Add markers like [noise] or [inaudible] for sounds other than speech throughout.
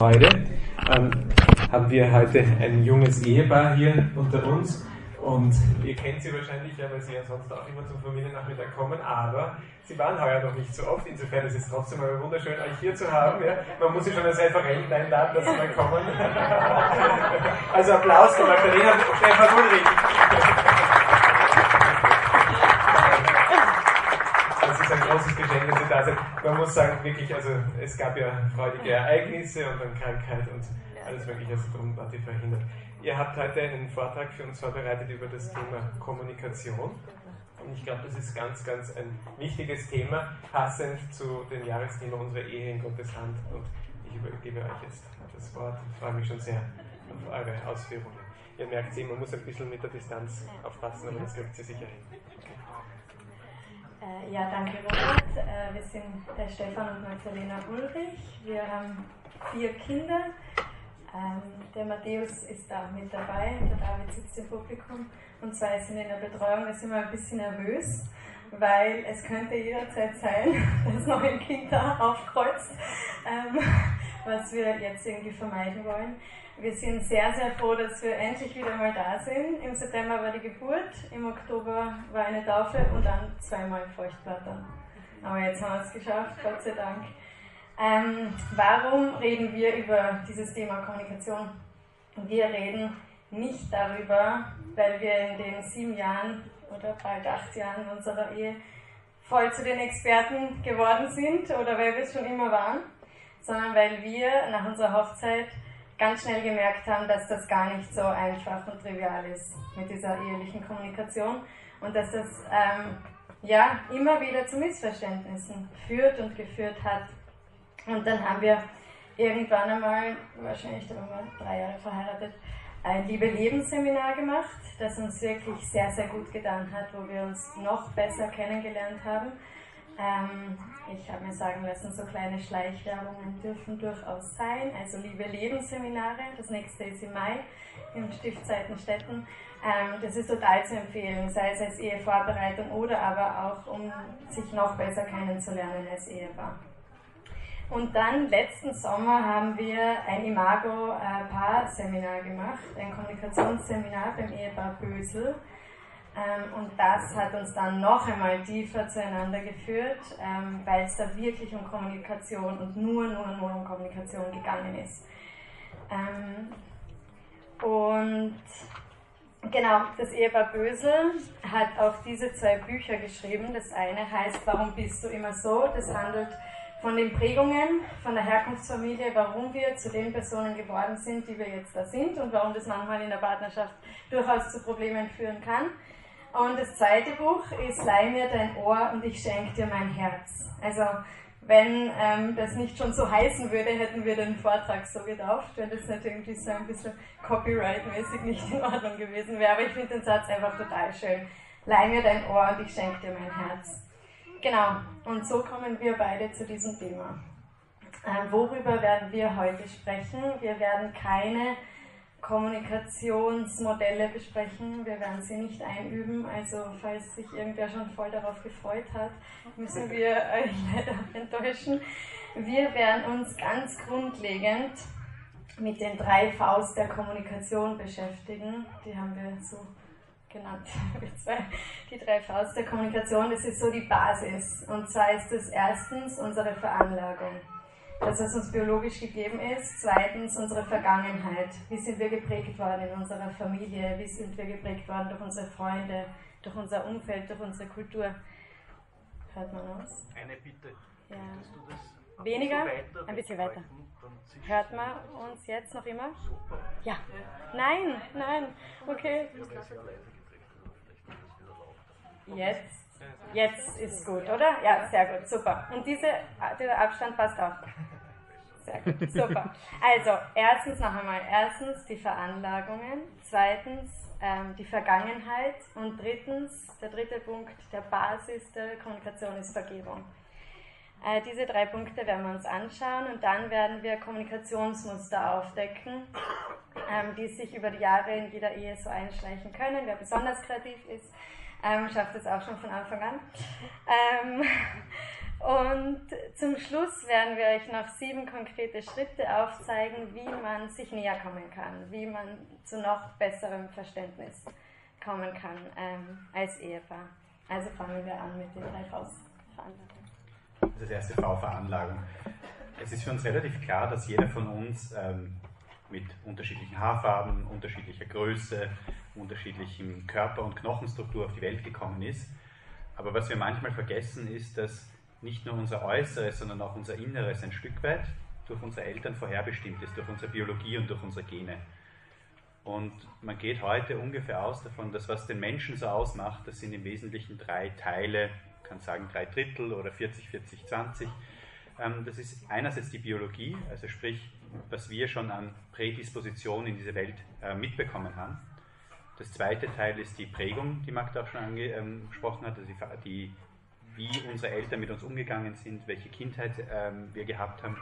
Heute ähm, haben wir heute ein junges Ehepaar hier unter uns und ihr kennt sie wahrscheinlich ja, weil sie ja sonst auch immer zum Familiennachmittag kommen, aber sie waren heuer noch nicht so oft, insofern ist es trotzdem mal wunderschön, euch hier zu haben. Ja. Man muss sich schon als Referent einladen, dass sie mal kommen. [laughs] also Applaus für Magdalena und Stefan Ulrich. großes Geschenk, dass Sie da sind. Man muss sagen, wirklich, also es gab ja freudige Ereignisse und dann Krankheit und alles Mögliche, also darum war die verhindert. Ihr habt heute einen Vortrag für uns vorbereitet über das Thema Kommunikation. Und ich glaube, das ist ganz, ganz ein wichtiges Thema, passend zu dem Jahresthema unserer Ehe in Gottes Hand. Und ich übergebe euch jetzt das Wort und freue mich schon sehr auf eure Ausführungen. Ihr merkt sie, man muss ein bisschen mit der Distanz aufpassen, aber das kriegt sie sicher hin. Äh, ja, danke Robert. Äh, wir sind der Stefan und Magdalena Ulrich. Wir haben vier Kinder. Ähm, der Matthäus ist auch mit dabei, der David sitzt im Publikum und zwei sind in der Betreuung. Wir sind mal ein bisschen nervös, weil es könnte jederzeit sein, [laughs] dass noch ein Kind da aufkreuzt, ähm, was wir jetzt irgendwie vermeiden wollen. Wir sind sehr, sehr froh, dass wir endlich wieder mal da sind. Im September war die Geburt, im Oktober war eine Taufe und dann zweimal Feuchtblätter. Aber jetzt haben wir es geschafft, Gott sei Dank. Ähm, warum reden wir über dieses Thema Kommunikation? Wir reden nicht darüber, weil wir in den sieben Jahren oder bald acht Jahren unserer Ehe voll zu den Experten geworden sind oder weil wir es schon immer waren, sondern weil wir nach unserer Hochzeit ganz schnell gemerkt haben, dass das gar nicht so einfach und trivial ist mit dieser ehelichen Kommunikation und dass das ähm, ja immer wieder zu Missverständnissen führt und geführt hat. Und dann haben wir irgendwann einmal, wahrscheinlich da waren wir drei Jahre verheiratet, ein Liebe-Leben-Seminar gemacht, das uns wirklich sehr, sehr gut getan hat, wo wir uns noch besser kennengelernt haben ähm, ich habe mir sagen lassen, so kleine Schleichwerbungen dürfen durchaus sein. Also liebe Lebensseminare, das nächste ist im Mai im Stift Seitenstetten. Ähm, das ist total zu empfehlen, sei es als Ehevorbereitung oder aber auch, um sich noch besser kennenzulernen als Ehepaar. Und dann letzten Sommer haben wir ein Imago-Paar-Seminar gemacht, ein Kommunikationsseminar beim Ehepaar Bösel. Ähm, und das hat uns dann noch einmal tiefer zueinander geführt, ähm, weil es da wirklich um Kommunikation und nur, nur, nur um Kommunikation gegangen ist. Ähm, und genau, das Ehepaar Bösel hat auch diese zwei Bücher geschrieben. Das eine heißt Warum bist du immer so? Das handelt von den Prägungen, von der Herkunftsfamilie, warum wir zu den Personen geworden sind, die wir jetzt da sind und warum das manchmal in der Partnerschaft durchaus zu Problemen führen kann. Und das zweite Buch ist Leih mir dein Ohr und ich schenke dir mein Herz. Also wenn ähm, das nicht schon so heißen würde, hätten wir den Vortrag so getauft, wenn das nicht irgendwie so ein bisschen copyright-mäßig nicht in Ordnung gewesen wäre. Aber ich finde den Satz einfach total schön. Leih mir dein Ohr und ich schenke dir mein Herz. Genau, und so kommen wir beide zu diesem Thema. Ähm, worüber werden wir heute sprechen? Wir werden keine Kommunikationsmodelle besprechen. Wir werden sie nicht einüben, also falls sich irgendwer schon voll darauf gefreut hat, müssen wir euch [laughs] leider enttäuschen. Wir werden uns ganz grundlegend mit den drei Vs der Kommunikation beschäftigen. Die haben wir so genannt. [laughs] Die drei Vs der Kommunikation, das ist so die Basis. Und zwar ist es erstens unsere Veranlagung das, was uns biologisch gegeben ist. Zweitens unsere Vergangenheit. Wie sind wir geprägt worden in unserer Familie? Wie sind wir geprägt worden durch unsere Freunde, durch unser Umfeld, durch unsere Kultur? Hört man uns? Eine Bitte. Ja. Weniger? Ein bisschen weiter. Hört man uns jetzt noch immer? Ja. Nein, nein. Okay. Jetzt. Jetzt ist gut, oder? Ja, sehr gut, super. Und diese, dieser Abstand passt auch. Sehr gut, super. Also, erstens noch einmal, erstens die Veranlagungen, zweitens ähm, die Vergangenheit und drittens, der dritte Punkt, der Basis der Kommunikation ist Vergebung. Äh, diese drei Punkte werden wir uns anschauen und dann werden wir Kommunikationsmuster aufdecken, ähm, die sich über die Jahre in jeder Ehe so einschleichen können. Wer besonders kreativ ist, ähm, schafft es auch schon von Anfang an. Ähm, [laughs] Und zum Schluss werden wir euch noch sieben konkrete Schritte aufzeigen, wie man sich näher kommen kann, wie man zu noch besserem Verständnis kommen kann ähm, als Ehepaar. Also fangen wir an mit den drei ist das erste V-Veranlagung. Es ist für uns relativ klar, dass jeder von uns ähm, mit unterschiedlichen Haarfarben, unterschiedlicher Größe, unterschiedlichem Körper- und Knochenstruktur auf die Welt gekommen ist. Aber was wir manchmal vergessen, ist, dass nicht nur unser Äußeres, sondern auch unser Inneres ein Stück weit durch unsere Eltern vorherbestimmt ist, durch unsere Biologie und durch unsere Gene. Und man geht heute ungefähr aus davon, dass was den Menschen so ausmacht, das sind im Wesentlichen drei Teile, man kann sagen drei Drittel oder 40, 40, 20. Das ist einerseits die Biologie, also sprich, was wir schon an Prädisposition in diese Welt äh, mitbekommen haben. Das zweite Teil ist die Prägung, die Magda auch schon angesprochen hat, also die, wie unsere Eltern mit uns umgegangen sind, welche Kindheit ähm, wir gehabt haben,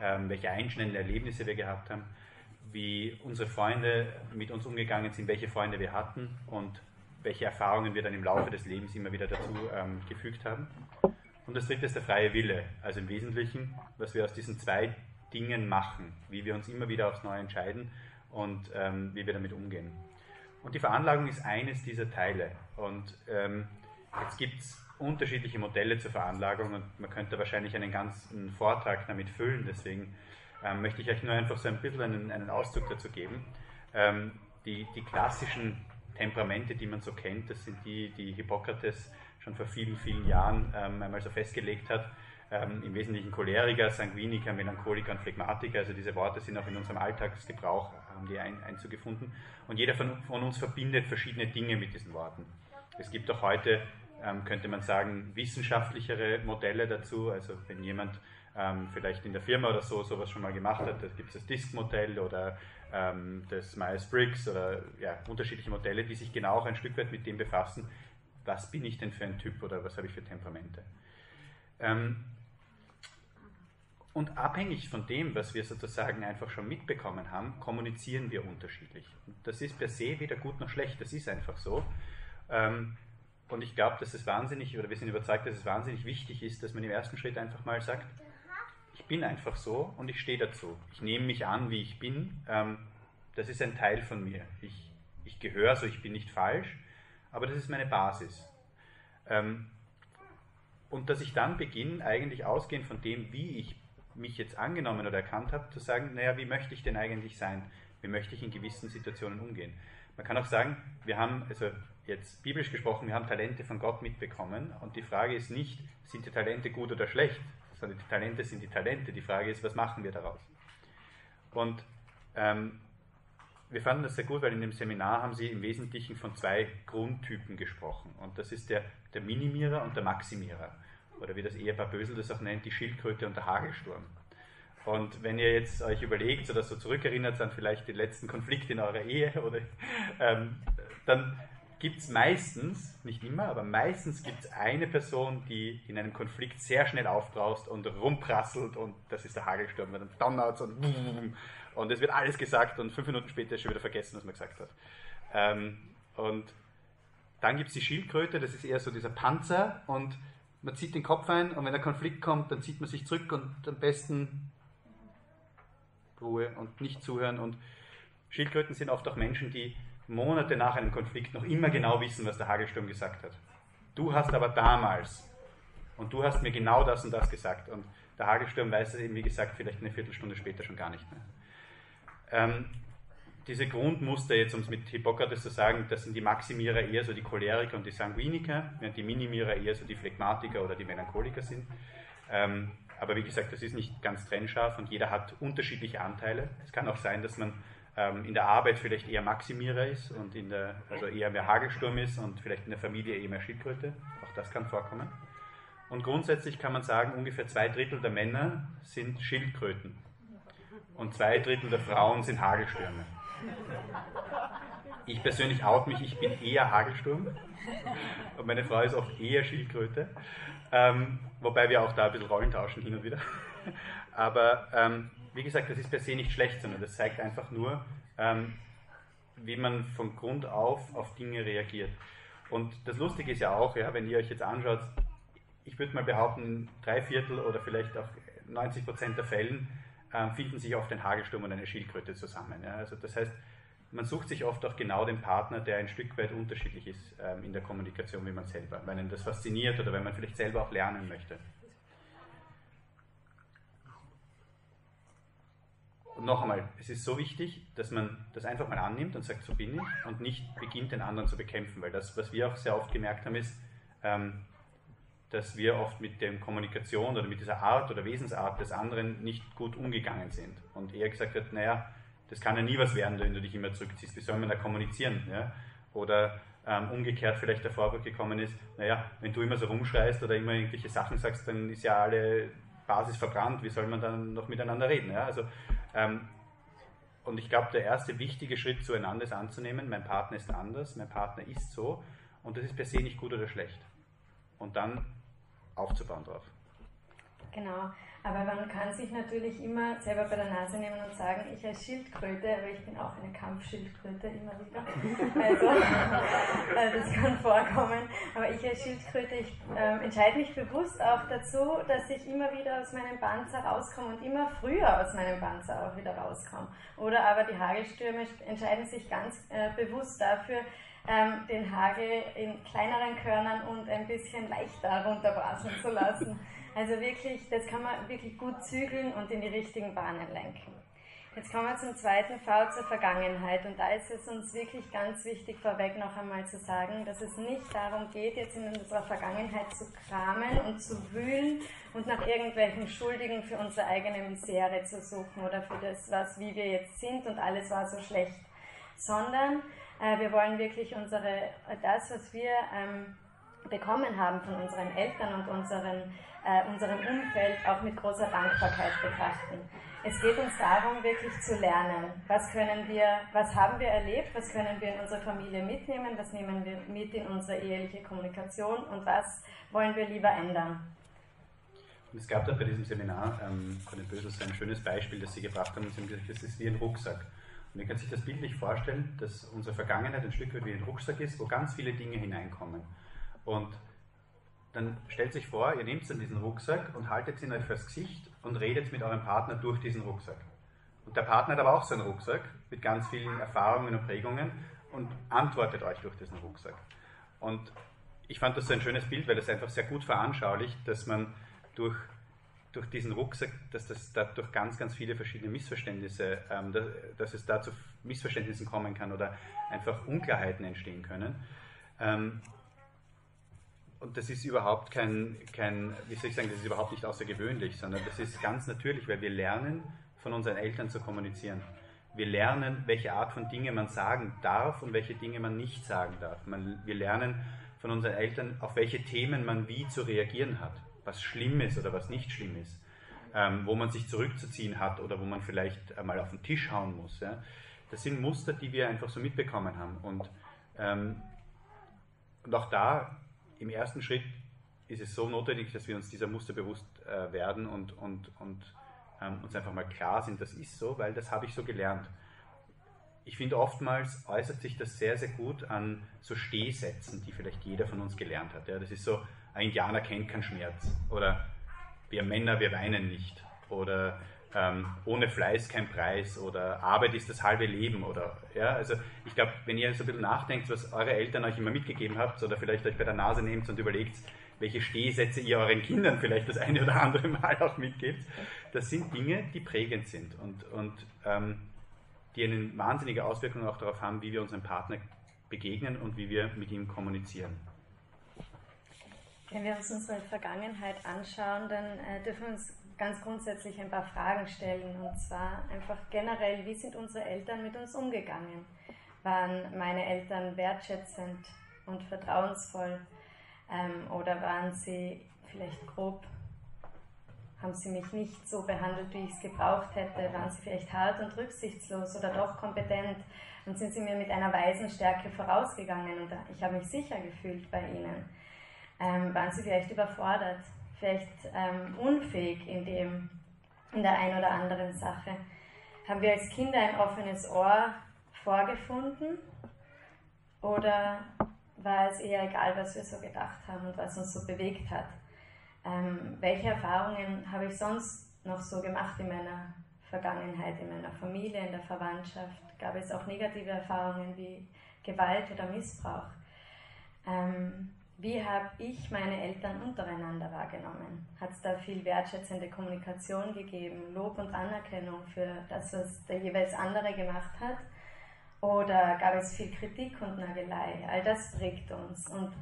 ähm, welche einschneidenden Erlebnisse wir gehabt haben, wie unsere Freunde mit uns umgegangen sind, welche Freunde wir hatten und welche Erfahrungen wir dann im Laufe des Lebens immer wieder dazu ähm, gefügt haben. Und das dritte ist der freie Wille, also im Wesentlichen, was wir aus diesen zwei Dingen machen, wie wir uns immer wieder aufs Neue entscheiden und ähm, wie wir damit umgehen. Und die Veranlagung ist eines dieser Teile. Und ähm, jetzt gibt es unterschiedliche Modelle zur Veranlagung und man könnte wahrscheinlich einen ganzen Vortrag damit füllen. Deswegen ähm, möchte ich euch nur einfach so ein bisschen einen, einen Auszug dazu geben. Ähm, die, die klassischen Temperamente, die man so kennt, das sind die, die Hippokrates schon vor vielen, vielen Jahren ähm, einmal so festgelegt hat. Ähm, Im Wesentlichen Choleriker, Sanguiniker, Melancholiker und Phlegmatiker. Also diese Worte sind auch in unserem Alltagsgebrauch, haben die ein, Einzug. Und jeder von, von, uns verbindet verschiedene Dinge mit diesen Worten. Es gibt auch heute, ähm, könnte man sagen, wissenschaftlichere Modelle dazu. Also wenn jemand ähm, vielleicht in der Firma oder so sowas schon mal gemacht hat, da gibt es das Disk-Modell oder ähm, das Myers-Briggs oder ja, unterschiedliche Modelle, die sich genau auch ein Stück weit mit dem befassen, was bin ich denn für ein Typ oder was habe ich für Temperamente. Ähm, und abhängig von dem, was wir sozusagen einfach schon mitbekommen haben, kommunizieren wir unterschiedlich. Und das ist per se weder gut noch schlecht, das ist einfach so. Ähm, und ich glaube, dass es wahnsinnig, oder wir sind überzeugt, dass es wahnsinnig wichtig ist, dass man im ersten Schritt einfach mal sagt, ich bin einfach so und ich stehe dazu. Ich nehme mich an, wie ich bin. Ähm, das ist ein Teil von mir. Ich, ich gehöre so, ich bin nicht falsch, aber das ist meine Basis. Ähm, und dass ich dann beginne, eigentlich ausgehend von dem, wie ich mich jetzt angenommen oder erkannt habe, zu sagen, naja, wie möchte ich denn eigentlich sein? Wie möchte ich in gewissen Situationen umgehen? Man kann auch sagen, wir haben, also jetzt biblisch gesprochen, wir haben Talente von Gott mitbekommen und die Frage ist nicht, sind die Talente gut oder schlecht, sondern die Talente sind die Talente. Die Frage ist, was machen wir daraus? Und ähm, wir fanden das sehr gut, weil in dem Seminar haben sie im Wesentlichen von zwei Grundtypen gesprochen. Und das ist der, der Minimierer und der Maximierer oder wie das Ehepaar Bösel das auch nennt, die Schildkröte und der Hagelsturm. Und wenn ihr jetzt euch überlegt oder so zurückerinnert an vielleicht den letzten Konflikt in eurer Ehe, oder, ähm, dann gibt es meistens, nicht immer, aber meistens gibt es eine Person, die in einem Konflikt sehr schnell aufbraust und rumprasselt und das ist der Hagelsturm, weil dann donnert und und es wird alles gesagt und fünf Minuten später ist schon wieder vergessen, was man gesagt hat. Ähm, und dann gibt es die Schildkröte, das ist eher so dieser Panzer und man zieht den Kopf ein und wenn der Konflikt kommt, dann zieht man sich zurück und am besten Ruhe und nicht zuhören. Und Schildkröten sind oft auch Menschen, die Monate nach einem Konflikt noch immer genau wissen, was der Hagelsturm gesagt hat. Du hast aber damals und du hast mir genau das und das gesagt. Und der Hagelsturm weiß es eben, wie gesagt, vielleicht eine Viertelstunde später schon gar nicht mehr. Ähm, diese Grundmuster, jetzt um es mit Hippokrates zu sagen, das sind die Maximierer eher so die Choleriker und die Sanguiniker, während die Minimierer eher so die Phlegmatiker oder die Melancholiker sind. Ähm, aber wie gesagt, das ist nicht ganz trennscharf und jeder hat unterschiedliche Anteile. Es kann auch sein, dass man ähm, in der Arbeit vielleicht eher Maximierer ist und in der, also eher mehr Hagelsturm ist und vielleicht in der Familie eher mehr Schildkröte. Auch das kann vorkommen. Und grundsätzlich kann man sagen, ungefähr zwei Drittel der Männer sind Schildkröten und zwei Drittel der Frauen sind Hagelstürme. Ich persönlich out mich, ich bin eher Hagelsturm und meine Frau ist oft eher Schildkröte, ähm, wobei wir auch da ein bisschen Rollen tauschen hin und wieder. Aber ähm, wie gesagt, das ist per se nicht schlecht, sondern das zeigt einfach nur, ähm, wie man von Grund auf auf Dinge reagiert. Und das Lustige ist ja auch, ja, wenn ihr euch jetzt anschaut, ich würde mal behaupten, drei Viertel oder vielleicht auch 90 Prozent der Fällen finden sich oft ein Hagelsturm und eine Schildkröte zusammen. Also das heißt, man sucht sich oft auch genau den Partner, der ein Stück weit unterschiedlich ist ähm, in der Kommunikation wie man selber, wenn ihn das fasziniert oder wenn man vielleicht selber auch lernen möchte. Und noch einmal, es ist so wichtig, dass man das einfach mal annimmt und sagt, so bin ich und nicht beginnt, den anderen zu bekämpfen, weil das, was wir auch sehr oft gemerkt haben, ist, ähm, dass wir oft mit der Kommunikation oder mit dieser Art oder Wesensart des anderen nicht gut umgegangen sind und er gesagt hat, naja, das kann ja nie was werden, wenn du dich immer zurückziehst, wie soll man da kommunizieren? Ja? Oder ähm, umgekehrt vielleicht der Vorwurf gekommen ist, naja, wenn du immer so rumschreist oder immer irgendwelche Sachen sagst, dann ist ja alle Basis verbrannt, wie soll man dann noch miteinander reden? Ja? Also ähm, und ich glaube, der erste wichtige Schritt zueinander ist anzunehmen, mein Partner ist anders, mein Partner ist so und das ist per se nicht gut oder schlecht. Und dann aufzubauen drauf. Genau, aber man kann sich natürlich immer selber bei der Nase nehmen und sagen, ich als Schildkröte, aber ich bin auch eine Kampfschildkröte immer wieder. [laughs] Also, also das kann vorkommen. Aber ich als Schildkröte, ich äh, entscheide mich bewusst auch dazu, dass ich immer wieder aus meinem Panzer rauskomme und immer früher aus meinem Panzer auch wieder rauskomme. Oder aber die Hagelstürme entscheiden sich ganz äh, bewusst dafür, ähm, den Hagel in kleineren Körnern und ein bisschen leichter runterbraseln zu lassen. [laughs] Also wirklich, das kann man wirklich gut zügeln und in die richtigen Bahnen lenken. Jetzt kommen wir zum zweiten V, zur Vergangenheit. Und da ist es uns wirklich ganz wichtig, vorweg noch einmal zu sagen, dass es nicht darum geht, jetzt in unserer Vergangenheit zu kramen und zu wühlen und nach irgendwelchen Schuldigen für unsere eigene Misere zu suchen oder für das, was, wie wir jetzt sind und alles war so schlecht. Sondern äh, wir wollen wirklich unsere, das, was wir ähm, bekommen haben von unseren Eltern und unseren äh, unserem Umfeld auch mit großer Dankbarkeit betrachten. Es geht uns darum, wirklich zu lernen. Was können wir, was haben wir erlebt, was können wir in unsere Familie mitnehmen, was nehmen wir mit in unsere eheliche Kommunikation und was wollen wir lieber ändern. Und es gab da bei diesem Seminar ähm, von den Böses ein schönes Beispiel, das Sie gebracht haben. Sie haben gesagt, das ist wie ein Rucksack. Und ihr könnt sich das bildlich vorstellen, dass unsere Vergangenheit ein Stück weit wie ein Rucksack ist, wo ganz viele Dinge hineinkommen. Und dann stellt sich vor, ihr nehmt dann diesen Rucksack und haltet ihn euch fürs Gesicht und redet mit eurem Partner durch diesen Rucksack. Und der Partner hat aber auch so einen Rucksack mit ganz vielen Erfahrungen und Prägungen und antwortet euch durch diesen Rucksack. Und ich fand das so ein schönes Bild, weil es einfach sehr gut veranschaulicht, dass man durch, durch diesen Rucksack, dass das da durch ganz, ganz viele verschiedene Missverständnisse, ähm, dass, dass, es da zu Missverständnissen kommen kann oder einfach Unklarheiten entstehen können. Ähm, und das ist überhaupt kein, kein, wie soll ich sagen, das ist überhaupt nicht außergewöhnlich, sondern das ist ganz natürlich, weil wir lernen, von unseren Eltern zu kommunizieren. Wir lernen, welche Art von Dinge man sagen darf und welche Dinge man nicht sagen darf. Man, wir lernen von unseren Eltern, auf welche Themen man wie zu reagieren hat, was schlimm ist oder was nicht schlimm ist, ähm, wo man sich zurückzuziehen hat oder wo man vielleicht einmal auf den Tisch hauen muss. Ja. Das sind Muster, die wir einfach so mitbekommen haben. Und, ähm, und auch da im ersten Schritt ist es so notwendig, dass wir uns dieser Muster bewusst äh, werden und, und, und ähm, uns einfach mal klar sind, das ist so, weil das habe ich so gelernt. Ich finde, oftmals äußert sich das sehr, sehr gut an so Stehsätzen, die vielleicht jeder von uns gelernt hat. Ja, das ist so, ein Indianer kennt keinen Schmerz. Oder wir Männer, wir weinen nicht. Oder ähm, ohne Fleiß kein Preis. Oder Arbeit ist das halbe Leben. Oder ja, also ich glaube, wenn ihr so ein bisschen nachdenkt, was eure Eltern euch immer mitgegeben habt oder vielleicht euch bei der Nase nehmt und überlegt, welche Stehsätze ihr euren Kindern vielleicht das eine oder andere Mal auch mitgebt, das sind Dinge, die prägend sind. Und, und ähm, die eine wahnsinnige Auswirkung auch darauf haben, wie wir unserem Partner begegnen und wie wir mit ihm kommunizieren. Wenn wir uns unsere Vergangenheit anschauen, dann äh, dürfen wir uns ganz grundsätzlich ein paar Fragen stellen. Und zwar einfach generell, wie sind unsere Eltern mit uns umgegangen? Waren meine Eltern wertschätzend und vertrauensvoll? Ähm, oder waren sie vielleicht grob? Haben sie mich nicht so behandelt, wie ich es gebraucht hätte? Waren sie vielleicht hart und rücksichtslos oder doch kompetent? Und sind sie mir mit einer weisen Stärke vorausgegangen? Und ich habe mich sicher gefühlt bei ihnen. Ähm, waren sie vielleicht überfordert? vielleicht ähm, unfähig in, dem, in der einen oder anderen Sache. Haben wir als Kinder ein offenes Ohr vorgefunden oder war es eher egal, was wir so gedacht haben und was uns so bewegt hat? ähm, welche Erfahrungen habe ich sonst noch so gemacht in meiner Vergangenheit, in meiner Familie, in der Verwandtschaft? Gab es auch negative Erfahrungen wie Gewalt oder Missbrauch? Ähm, wie habe ich meine Eltern untereinander wahrgenommen? Hat es da viel wertschätzende Kommunikation gegeben, Lob und Anerkennung für das, was der jeweils andere gemacht hat? Oder gab es viel Kritik und Nagelei? All das prägt uns. Und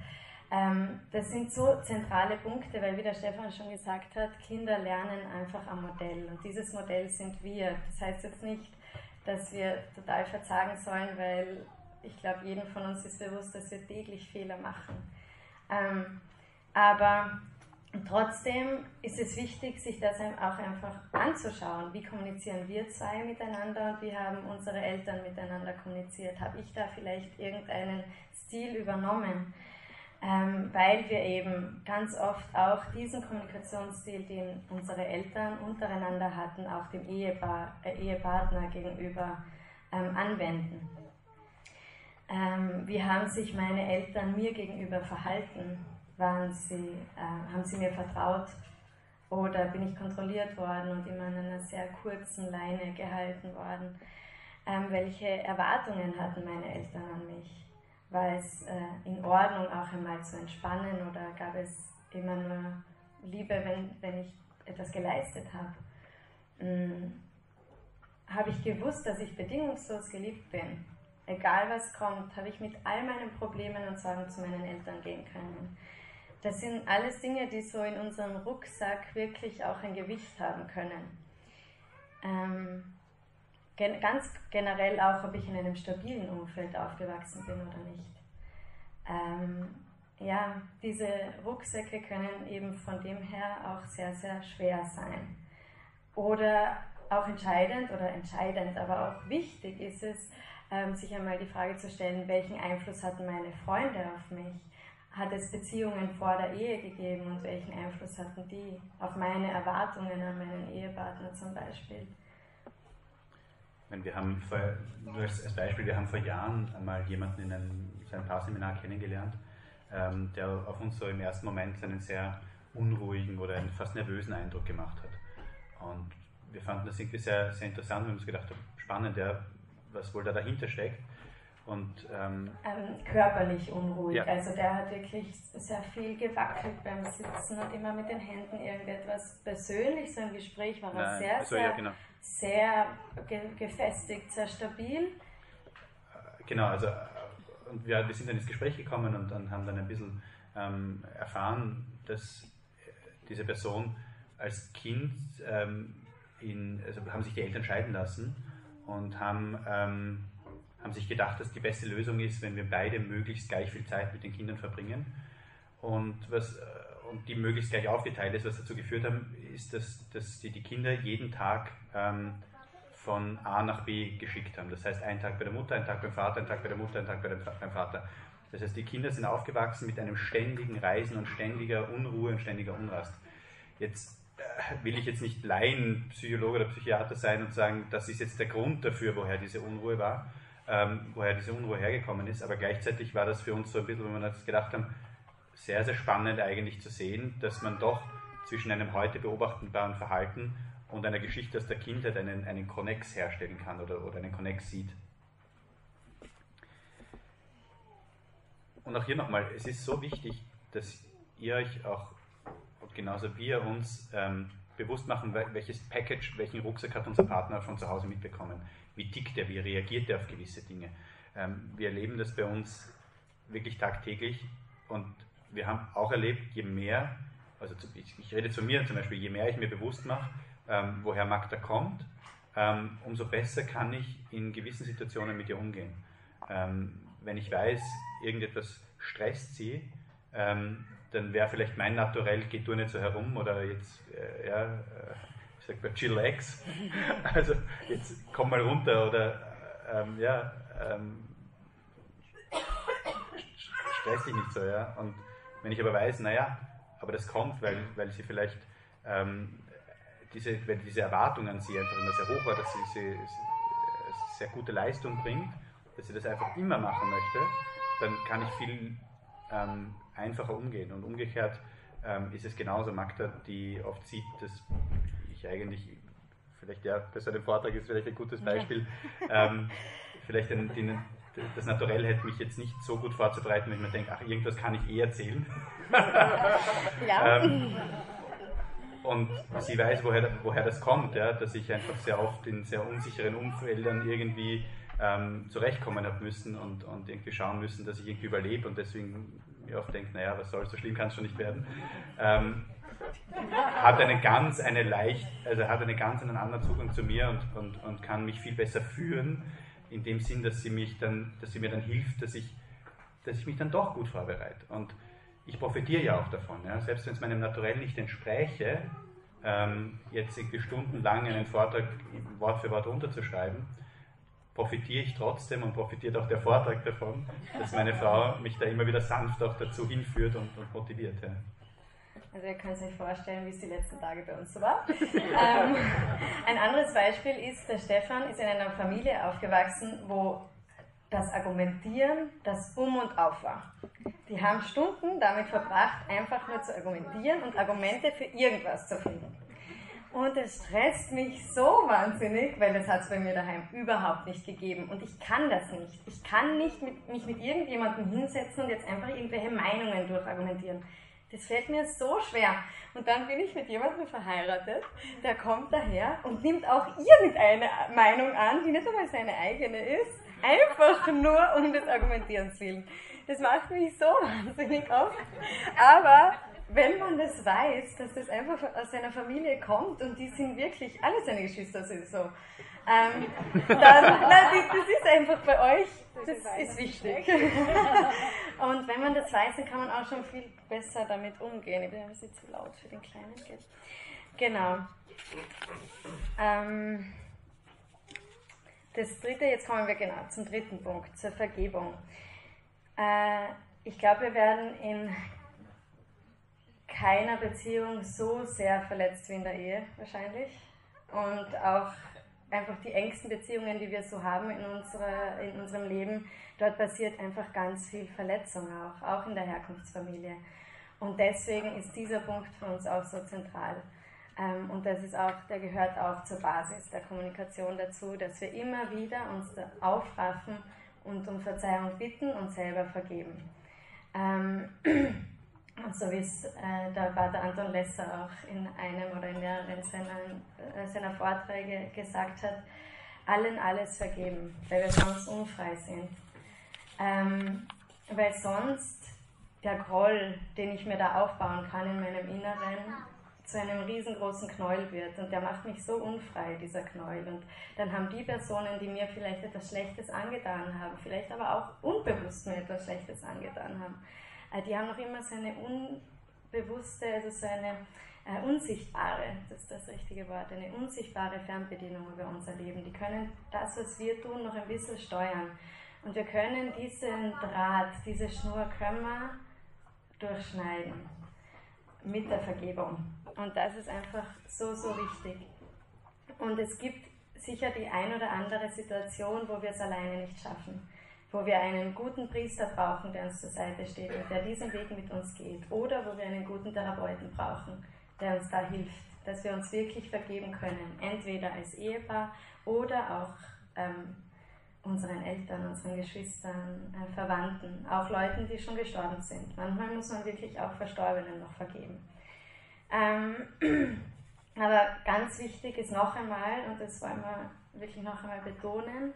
ähm, das sind so zentrale Punkte, weil, wie der Stefan schon gesagt hat, Kinder lernen einfach am Modell. Und dieses Modell sind wir. Das heißt jetzt nicht, dass wir total verzagen sollen, weil ich glaube, jedem von uns ist bewusst, dass wir täglich Fehler machen. Ähm, aber trotzdem ist es wichtig, sich das auch einfach anzuschauen. Wie kommunizieren wir zwei miteinander und wie haben unsere Eltern miteinander kommuniziert? Habe ich da vielleicht irgendeinen Stil übernommen? Ähm, weil wir eben ganz oft auch diesen Kommunikationsstil, den unsere Eltern untereinander hatten, auch dem Ehepaar, äh, Ehepartner gegenüber ähm, anwenden. Ähm, wie haben sich meine Eltern mir gegenüber verhalten? Waren sie, äh, haben sie mir vertraut oder bin ich kontrolliert worden und immer an einer sehr kurzen Leine gehalten worden? Ähm, welche Erwartungen hatten meine Eltern an mich? War es äh, in Ordnung, auch einmal zu entspannen oder gab es immer nur Liebe, wenn, wenn ich etwas geleistet habe? Hm. Habe ich gewusst, dass ich bedingungslos geliebt bin? Egal was kommt, habe ich mit all meinen Problemen und Sorgen zu meinen Eltern gehen können. Das sind alles Dinge, die so in unserem Rucksack wirklich auch ein Gewicht haben können. Ähm, gen ganz generell auch, ob ich in einem stabilen Umfeld aufgewachsen bin oder nicht. Ähm, ja, diese Rucksäcke können eben von dem her auch sehr, sehr schwer sein. Oder auch entscheidend oder entscheidend, aber auch wichtig ist es, ähm, sich einmal die Frage zu stellen, welchen Einfluss hatten meine Freunde auf mich? Hat es Beziehungen vor der Ehe gegeben und welchen Einfluss hatten die auf meine Erwartungen an meinen Ehepartner zum Beispiel? wir haben vor, als Beispiel, wir haben vor Jahren einmal jemanden in einem, seinem Paarseminar kennengelernt, ähm, der auf uns so im ersten Moment einen sehr unruhigen oder einen fast nervösen Eindruck gemacht hat. Und wir fanden das irgendwie sehr, sehr interessant und haben uns gedacht, spannend, der was wohl da dahinter steckt. Und, ähm, ähm, körperlich unruhig. Ja. Also der hat wirklich sehr viel gewackelt beim Sitzen und immer mit den Händen irgendetwas persönlich. So im Gespräch war er sehr, also, sehr, ja, genau. sehr ge gefestigt, sehr stabil. Genau, also und wir, wir sind dann ins Gespräch gekommen und dann haben dann ein bisschen ähm, erfahren, dass diese Person als Kind ähm, in, also haben sich die Eltern scheiden lassen und haben, ähm, haben sich gedacht, dass die beste Lösung ist, wenn wir beide möglichst gleich viel Zeit mit den Kindern verbringen. Und, was, äh, und die möglichst gleich aufgeteilt ist, was dazu geführt hat, ist, dass, dass die, die Kinder jeden Tag ähm, von A nach B geschickt haben. Das heißt, ein Tag bei der Mutter, ein Tag beim Vater, ein Tag bei der Mutter, ein Tag bei dem, beim Vater. Das heißt, die Kinder sind aufgewachsen mit einem ständigen Reisen und ständiger Unruhe und ständiger Unrast. Jetzt will ich jetzt nicht Laienpsychologe oder Psychiater sein und sagen, das ist jetzt der Grund dafür, woher diese Unruhe war, ähm, woher diese Unruhe hergekommen ist, aber gleichzeitig war das für uns so ein bisschen, wo wir uns gedacht haben, sehr, sehr spannend eigentlich zu sehen, dass man doch zwischen einem heute beobachtbaren Verhalten und einer Geschichte aus der Kindheit einen, einen Konnex herstellen kann oder, oder einen Konnex sieht. Und auch hier nochmal, es ist so wichtig, dass ihr euch auch genauso wir uns ähm, bewusst machen, welches Package, welchen Rucksack hat unser Partner von zu Hause mitbekommen. Wie tickt er, wie reagiert er auf gewisse Dinge. Ähm, wir erleben das bei uns wirklich tagtäglich und wir haben auch erlebt, je mehr, also ich, ich rede zu mir zum Beispiel, je mehr ich mir bewusst mache, ähm, woher Magda kommt, ähm, umso besser kann ich in gewissen Situationen mit ihr umgehen. Ähm, wenn ich weiß, irgendetwas stresst sie, ähm, dann wäre vielleicht mein Naturell, geht du nicht so herum oder jetzt, äh, ja, äh, ich sag mal, chillax. [laughs] also jetzt komm mal runter oder, ähm, ja, ähm, stress dich nicht so, ja. Und wenn ich aber weiß, naja, aber das kommt, weil, weil sie vielleicht ähm, diese, weil diese Erwartung an sie einfach immer sehr hoch war, dass sie, sie, sie sehr gute Leistung bringt, dass sie das einfach immer machen möchte, dann kann ich viel ähm, einfacher umgehen. Und umgekehrt, ähm, ist es genauso Magda, die oft sieht, dass ich eigentlich, vielleicht ja, bei so einem Vortrag ist vielleicht ein gutes Beispiel, ähm, vielleicht den, den, das Naturell hätte mich jetzt nicht so gut vorzubereiten, wenn ich mir denke, ach, irgendwas kann ich eh erzählen. [laughs] ja. ähm, und sie weiß, woher, woher das kommt, ja, dass ich einfach sehr oft in sehr unsicheren Umfeldern irgendwie ähm, zurechtkommen habe müssen und, und irgendwie schauen müssen, dass ich irgendwie überlebe und deswegen mir oft denke, naja, was soll, so schlimm kann es schon nicht werden. Ähm, hat einen ganz, eine leicht, also hat einen ganz einen anderen Zugang zu mir und, und, und kann mich viel besser führen, in dem Sinn, dass sie mich dann, dass sie mir dann hilft, dass ich, dass ich mich dann doch gut vorbereite. Und ich profitiere ja auch davon. Ja? Selbst wenn es meinem Naturell nicht entspräche, ähm, jetzt stundenlang einen Vortrag Wort für Wort runterzuschreiben, profitiere ich trotzdem und profitiert auch der Vortrag davon, dass meine Frau mich da immer wieder sanft auch dazu hinführt und, und motiviert. Ja. Also ihr könnt euch vorstellen, wie es die letzten Tage bei uns so war. ähm, ein anderes Beispiel ist, der Stefan ist in einer Familie aufgewachsen, wo das Argumentieren das Um und Auf war. Die haben Stunden damit verbracht, einfach nur zu argumentieren und Argumente für irgendwas zu finden. Und es stresst mich so wahnsinnig, weil das hat es bei mir daheim überhaupt nicht gegeben. Und ich kann das nicht. Ich kann nicht mit, mich mit irgendjemandem hinsetzen und jetzt einfach irgendwelche Meinungen durchargumentieren. Das fällt mir so schwer. Und dann bin ich mit jemandem verheiratet, der kommt daher und nimmt auch irgendeine Meinung an, die nicht einmal seine eigene ist, einfach nur um des Argumentierens willen. Das macht mich so [laughs] wahnsinnig oft. Aber wenn man das weiß, dass das einfach aus seiner Familie kommt und die sind wirklich, alle seine Geschwister sind so, ähm, dann, nein, das ist einfach bei euch, das ist wichtig. [laughs] und wenn man das weiß, dann kann man auch schon viel besser damit umgehen. Ich bin ein bisschen zu laut für den Kleinen. Genau. Ähm, das dritte, jetzt kommen wir genau zum dritten Punkt, zur Vergebung. Äh, ich glaube, wir werden in keiner Beziehung so sehr verletzt wie in der Ehe wahrscheinlich. Und auch einfach die engsten Beziehungen, die wir so haben in, unserer, in unserem Leben, dort passiert einfach ganz viel Verletzung auch, auch in der Herkunftsfamilie. Und deswegen ist dieser Punkt für uns auch so zentral. Ähm, und das ist auch, der gehört auch zur Basis der Kommunikation dazu, dass wir immer wieder uns aufraffen und um Verzeihung bitten und selber vergeben. [clears throat] Und so wie es äh, der Pater Anton Lesser auch in einem oder in mehreren seiner, äh, seiner Vorträge gesagt hat, allen alles vergeben, weil wir sonst unfrei sind. Ähm, weil sonst der Groll, den ich mir da aufbauen kann in meinem Inneren, zu einem riesengroßen Knäuel wird. Und der macht mich so unfrei, dieser Knäuel. Und dann haben die Personen, die mir vielleicht etwas Schlechtes angetan haben, vielleicht aber auch unbewusst mir etwas Schlechtes angetan haben, die haben noch immer so eine unbewusste, also so eine äh, unsichtbare, das ist das richtige Wort, eine unsichtbare Fernbedienung über unser Leben. Die können das, was wir tun, noch ein bisschen steuern. Und wir können diesen Draht, diese Schnur können wir durchschneiden mit der Vergebung. Und das ist einfach so, so wichtig. Und es gibt sicher die ein oder andere Situation, wo wir es alleine nicht schaffen wo wir einen guten Priester brauchen, der uns zur Seite steht und der diesen Weg mit uns geht. Oder wo wir einen guten Therapeuten brauchen, der uns da hilft, dass wir uns wirklich vergeben können. Entweder als Ehepaar oder auch ähm, unseren Eltern, unseren Geschwistern, äh, Verwandten, auch Leuten, die schon gestorben sind. Manchmal muss man wirklich auch Verstorbenen noch vergeben. Ähm, [clears throat] aber ganz wichtig ist noch einmal, und das wollen wir wirklich noch einmal betonen,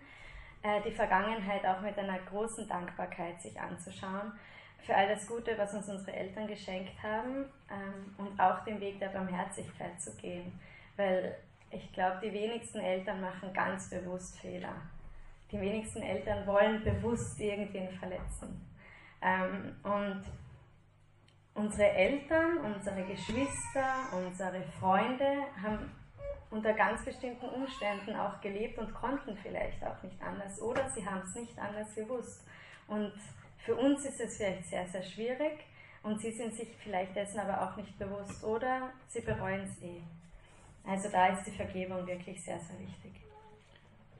äh, die Vergangenheit auch mit einer großen Dankbarkeit sich anzuschauen für all das Gute, was uns unsere Eltern geschenkt haben ähm, und auch den Weg der Barmherzigkeit zu gehen. Weil ich glaube, die wenigsten Eltern machen ganz bewusst Fehler. Die wenigsten Eltern wollen bewusst irgendwen verletzen. Ähm, und unsere Eltern, unsere Geschwister, unsere Freunde haben unter ganz bestimmten Umständen auch gelebt und konnten vielleicht auch nicht anders oder sie haben es nicht anders gewusst. Und für uns ist es vielleicht sehr, sehr schwierig und sie sind sich vielleicht dessen aber auch nicht bewusst oder sie bereuen es eh. Also da ist die Vergebung wirklich sehr, sehr wichtig.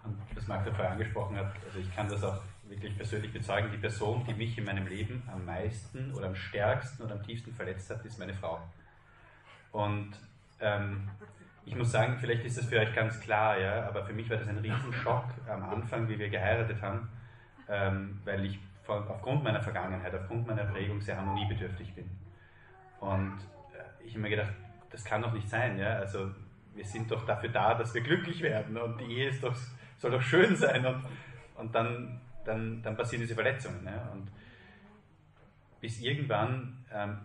Und was Magda vorher angesprochen hat, also ich kann das auch wirklich persönlich bezeugen, die Person, die mich in meinem Leben am meisten oder am stärksten oder am tiefsten verletzt hat, ist meine Frau. Und ähm, ich muss sagen, vielleicht ist das für euch ganz klar, ja, aber für mich war das ein Riesenschock am Anfang, wie wir geheiratet haben, ähm, weil ich von, aufgrund meiner Vergangenheit, aufgrund meiner Prägung sehr harmoniebedürftig bin. Und äh, ich habe mir gedacht, das kann doch nicht sein, ja, also wir sind doch dafür da, dass wir glücklich werden und die Ehe ist doch, soll doch schön sein und, und dann, dann, dann passieren diese Verletzungen. Ja, und bis irgendwann ähm,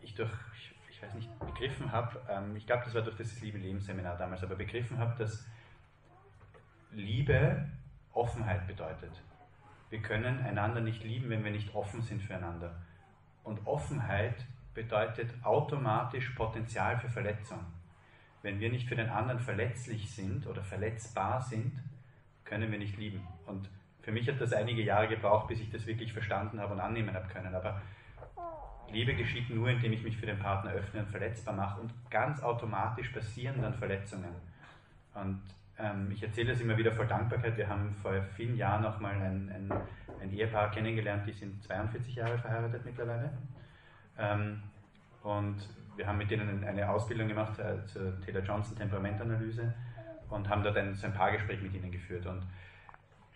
ich durch weiß nicht, begriffen habe, ähm, ich glaube, das war durch das Liebe Leben Seminar damals, aber begriffen habe, dass Liebe Offenheit bedeutet. Wir können einander nicht lieben, wenn wir nicht offen sind füreinander. Und Offenheit bedeutet automatisch Potenzial für Verletzung. Wenn wir nicht für den anderen verletzlich sind oder verletzbar sind, können wir nicht lieben. Und für mich hat das einige Jahre gebraucht, bis ich das wirklich verstanden habe und annehmen habe können. Aber Liebe geschieht nur, indem ich mich für den Partner öffne und verletzbar mache und ganz automatisch passieren dann Verletzungen. Und ähm, ich erzähle das immer wieder voll Dankbarkeit. Wir haben vor vielen Jahren noch mal ein, ein, ein Ehepaar kennengelernt, die sind 42 Jahre verheiratet mittlerweile. Ähm, und wir haben mit denen eine Ausbildung gemacht äh, zur Taylor Johnson Temperamentanalyse und haben dort ein, so ein Paargespräch mit ihnen geführt. Und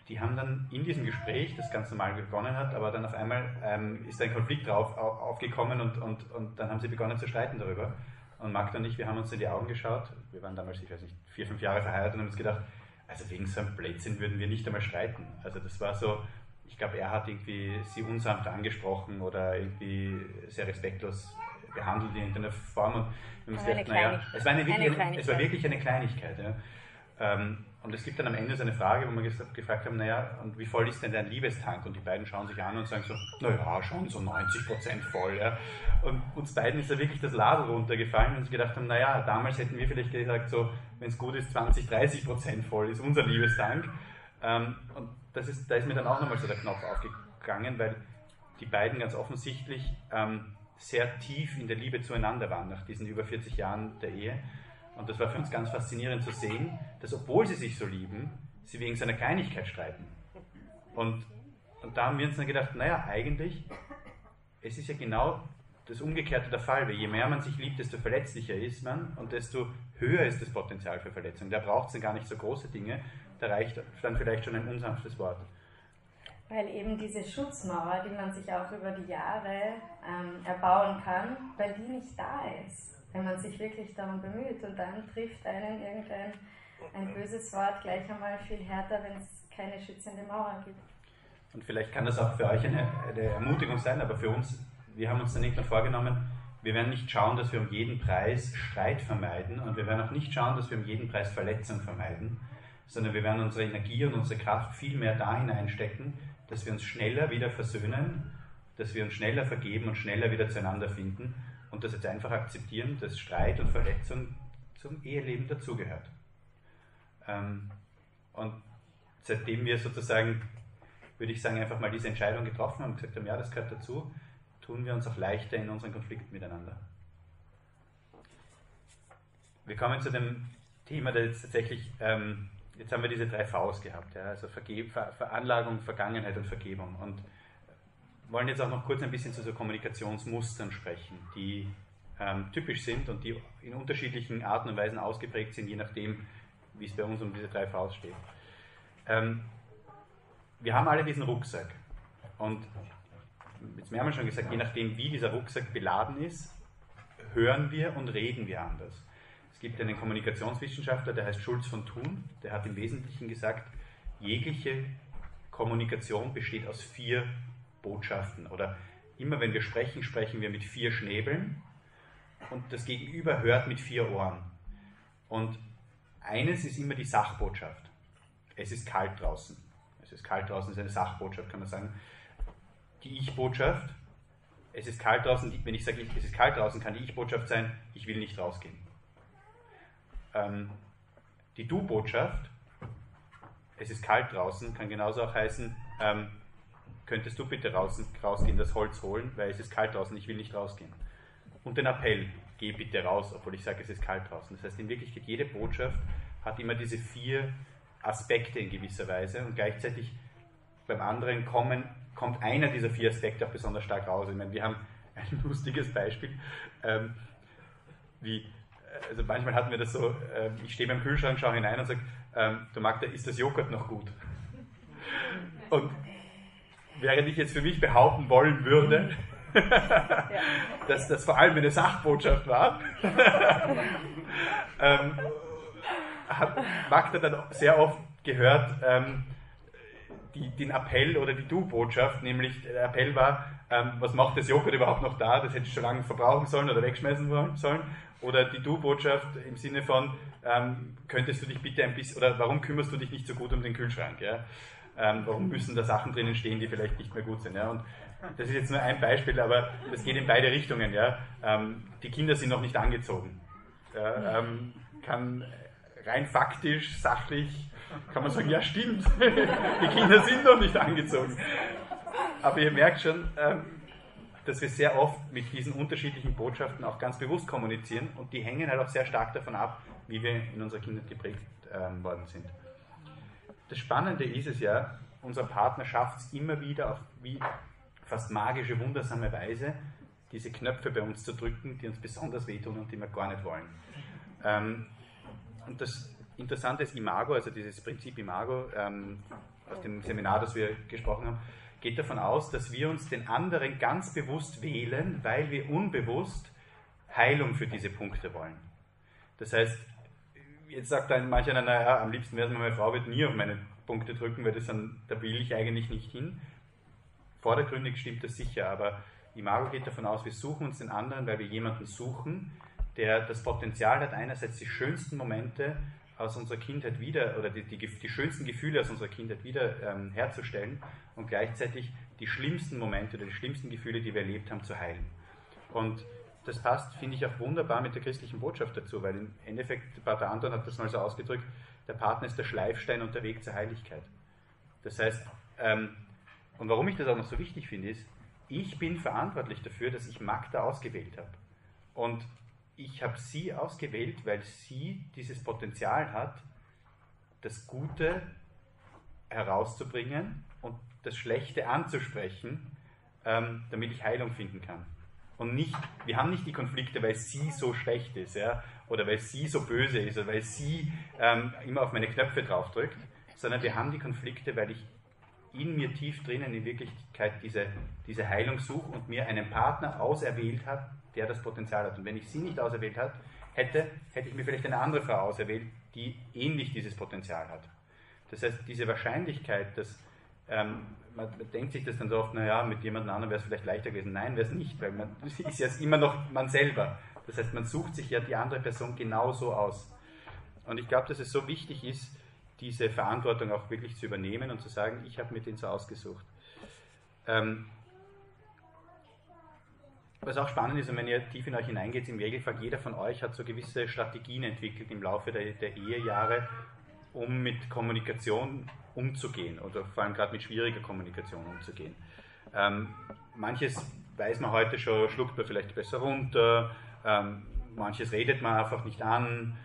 die haben dann in diesem Gespräch, das ganz normal begonnen hat, aber dann auf einmal ähm, ist ein Konflikt drauf aufgekommen und, und, und dann haben sie begonnen zu streiten darüber. Und Magda und ich, wir haben uns in die Augen geschaut, wir waren damals, ich weiß nicht, vier, fünf Jahre verheiratet und haben uns gedacht, also wegen so einem Blödsinn würden wir nicht einmal streiten. Also das war so, ich glaube, er hat irgendwie sie unsanft angesprochen oder irgendwie sehr respektlos behandelt in irgendeiner Form. Und wir haben uns gedacht, naja, es war, eine, eine es war wirklich eine Kleinigkeit. Ja. Ähm, und es gibt dann am Ende so eine Frage, wo wir gefragt haben, naja, und wie voll ist denn dein Liebestank? Und die beiden schauen sich an und sagen so, naja, schon so 90 Prozent voll. Ja. Und uns beiden ist da wirklich das Ladel runtergefallen und sie gedacht haben, naja, damals hätten wir vielleicht gesagt, so, wenn es gut ist, 20, 30 Prozent voll ist unser Liebestank. Ähm, und das ist, da ist mir dann auch nochmal so der Knopf aufgegangen, weil die beiden ganz offensichtlich ähm, sehr tief in der Liebe zueinander waren nach diesen über 40 Jahren der Ehe und das war für uns ganz faszinierend zu sehen, dass obwohl sie sich so lieben, sie wegen seiner Kleinigkeit streiten. Und, und da haben wir uns dann gedacht, naja, eigentlich, es ist ja genau das Umgekehrte der Fall, weil je mehr man sich liebt, desto verletzlicher ist man und desto höher ist das Potenzial für Verletzung. Da braucht es dann gar nicht so große Dinge, da reicht dann vielleicht schon ein unsanftes Wort. Weil eben diese Schutzmauer, die man sich auch über die Jahre ähm, erbauen kann, weil die nicht da ist wenn man sich wirklich darum bemüht und dann trifft einen irgendein ein böses Wort gleich einmal viel härter, wenn es keine schützende Mauer gibt. Und vielleicht kann das auch für euch eine, eine Ermutigung sein, aber für uns, wir haben uns dann irgendwann vorgenommen, wir werden nicht schauen, dass wir um jeden Preis Streit vermeiden und wir werden auch nicht schauen, dass wir um jeden Preis Verletzung vermeiden, sondern wir werden unsere Energie und unsere Kraft viel mehr da hineinstecken, dass wir uns schneller wieder versöhnen, dass wir uns schneller vergeben und schneller wieder zueinander finden und das jetzt einfach akzeptieren, dass Streit und Verletzung zum Eheleben dazugehört. Ähm, und seitdem wir sozusagen, würde ich sagen, einfach mal diese Entscheidung getroffen haben und gesagt haben, ja, das gehört dazu, tun wir uns auch leichter in unseren Konflikten miteinander. Wir kommen zu dem Thema, das jetzt tatsächlich, ähm, jetzt haben wir diese drei Vs gehabt, ja, also Vergeb Ver Veranlagung, Vergangenheit und Vergebung. Und wollen jetzt auch noch kurz ein bisschen zu so Kommunikationsmustern sprechen, die ähm, typisch sind und die in unterschiedlichen Arten und Weisen ausgeprägt sind, je nachdem, wie es bei uns um diese drei Vs steht. Ähm, wir haben alle diesen Rucksack und jetzt mehrmals schon gesagt, je nachdem, wie dieser Rucksack beladen ist, hören wir und reden wir anders. Es gibt einen Kommunikationswissenschaftler, der heißt Schulz von Thun, der hat im Wesentlichen gesagt, jegliche Kommunikation besteht aus vier Botschaften. Oder immer wenn wir sprechen, sprechen wir mit vier Schnäbeln und das Gegenüber hört mit vier Ohren. Und eines ist immer die Sachbotschaft. Es ist kalt draußen. Es ist kalt draußen, ist eine Sachbotschaft, kann man sagen. Die Ich-Botschaft, es ist kalt draußen, wenn ich sage, es ist kalt draußen, kann die Ich-Botschaft sein, ich will nicht rausgehen. Ähm, die Du-Botschaft, es ist kalt draußen, kann genauso auch heißen, ähm, könntest du bitte raus, rausgehen, das Holz holen, weil es ist kalt draußen, ich will nicht rausgehen. Und den Appell, geh bitte raus, obwohl ich sage, es ist kalt draußen. Das heißt, in Wirklichkeit, jede Botschaft hat immer diese vier Aspekte in gewisser Weise und gleichzeitig beim anderen kommen, kommt einer dieser vier Aspekte auch besonders stark raus. Ich meine, wir haben ein [laughs] lustiges Beispiel, ähm, wie, also manchmal hatten wir das so, äh, ich stehe beim Kühlschrank, schaue hinein und sage, ähm, du Magda, ist das Joghurt noch gut? Und während ich jetzt für mich behaupten wollen würde, [laughs] dass das vor allem eine Sachbotschaft war, [laughs] ähm, hat Magda dann sehr oft gehört, ähm, die, den Appell oder die Du-Botschaft, nämlich der Appell war, ähm, was macht das Joghurt überhaupt noch da, das hätte ich schon lange verbrauchen sollen oder wegschmeißen sollen. Oder die Du-Botschaft im Sinne von, ähm, könntest du dich bitte ein bisschen, oder warum kümmerst du dich nicht so gut um den Kühlschrank? Ja? Ähm, warum müssen da Sachen drinnen stehen, die vielleicht nicht mehr gut sind? Ja? Und das ist jetzt nur ein Beispiel, aber das geht in beide Richtungen. Ja? Ähm, die Kinder sind noch nicht angezogen. Ja? Ähm, kann rein faktisch, sachlich, kann man sagen, ja stimmt, [laughs] die Kinder sind noch nicht angezogen. Aber ihr merkt schon, ähm, dass wir sehr oft mit diesen unterschiedlichen Botschaften auch ganz bewusst kommunizieren und die hängen halt auch sehr stark davon ab, wie wir in unserer Kindheit geprägt ähm, worden sind. Das Spannende ist es ja, unser Partner schafft es immer wieder auf wie fast magische, wundersame Weise, diese Knöpfe bei uns zu drücken, die uns besonders wehtun und die wir gar nicht wollen. Ähm, und das Interessante ist Imago, also dieses Prinzip Imago, aus dem Seminar, das wir gesprochen haben, geht davon aus, dass wir uns den anderen ganz bewusst wählen, weil wir unbewusst Heilung für diese Punkte wollen. Das heißt, jetzt sagt dann mancher, naja, am liebsten wäre es meine Frau wird nie auf meine Punkte drücken, weil das dann, da will ich eigentlich nicht hin. Vordergründig stimmt das sicher, aber Imago geht davon aus, wir suchen uns den anderen, weil wir jemanden suchen, der das Potenzial hat, einerseits die schönsten Momente aus unserer Kindheit wieder oder die, die, die schönsten Gefühle aus unserer Kindheit wieder ähm, herzustellen und gleichzeitig die schlimmsten Momente oder die schlimmsten Gefühle, die wir erlebt haben, zu heilen. Und das passt, finde ich, auch wunderbar mit der christlichen Botschaft dazu, weil im Endeffekt, Pater Anton hat das mal so ausgedrückt, der Partner ist der Schleifstein und der Weg zur Heiligkeit. Das heißt, ähm, und warum ich das auch noch so wichtig finde, ist, ich bin verantwortlich dafür, dass ich Magda ausgewählt habe. Und ich habe sie ausgewählt, weil sie dieses Potenzial hat, das Gute herauszubringen und das Schlechte anzusprechen, ähm, damit ich Heilung finden kann. Und nicht, wir haben nicht die Konflikte, weil sie so schlecht ist, ja, oder weil sie so böse ist, oder weil sie ähm, immer auf meine Knöpfe draufdrückt, sondern wir haben die Konflikte, weil ich in mir tief drinnen in Wirklichkeit diese, diese Heilung suche und mir einen Partner auserwählt habe, der das Potenzial hat. Und wenn ich sie nicht auserwählt hat, hätte, hätte ich mir vielleicht eine andere Frau auserwählt, die ähnlich dieses Potenzial hat. Das heißt, diese Wahrscheinlichkeit, dass ähm, man, man, denkt sich das dann so oft, naja, mit jemand anderem wäre es vielleicht leichter gewesen. Nein, wäre es nicht, weil man [laughs] ist ja immer noch man selber. Das heißt, man sucht sich ja die andere Person genauso aus. Und ich glaube, dass es so wichtig ist, diese Verantwortung auch wirklich zu übernehmen und zu sagen, ich habe mir den so ausgesucht. Ähm, was auch spannend ist, und wenn ihr tief in euch hineingeht, im Regelfall jeder von euch hat so gewisse Strategien entwickelt im Laufe der, der Ehejahre, um mit Kommunikation umzugehen oder vor allem gerade mit schwieriger Kommunikation umzugehen. Ähm, manches weiß man heute schon, schluckt man vielleicht besser runter, ähm, manches redet man einfach nicht an,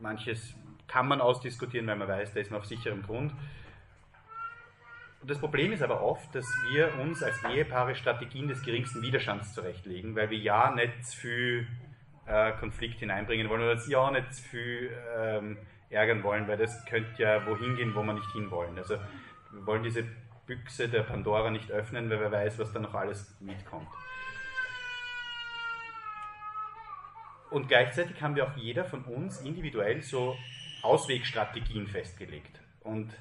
manches kann man ausdiskutieren, weil man weiß, da ist man auf sicherem Grund. Das Problem ist aber oft, dass wir uns als Ehepaare Strategien des geringsten Widerstands zurechtlegen, weil wir ja nicht zu viel äh, Konflikt hineinbringen wollen oder ja nicht zu viel ähm, ärgern wollen, weil das könnte ja wohin gehen, wo wir nicht hinwollen. Also wir wollen diese Büchse der Pandora nicht öffnen, weil wer weiß, was da noch alles mitkommt. Und gleichzeitig haben wir auch jeder von uns individuell so Auswegstrategien festgelegt. Und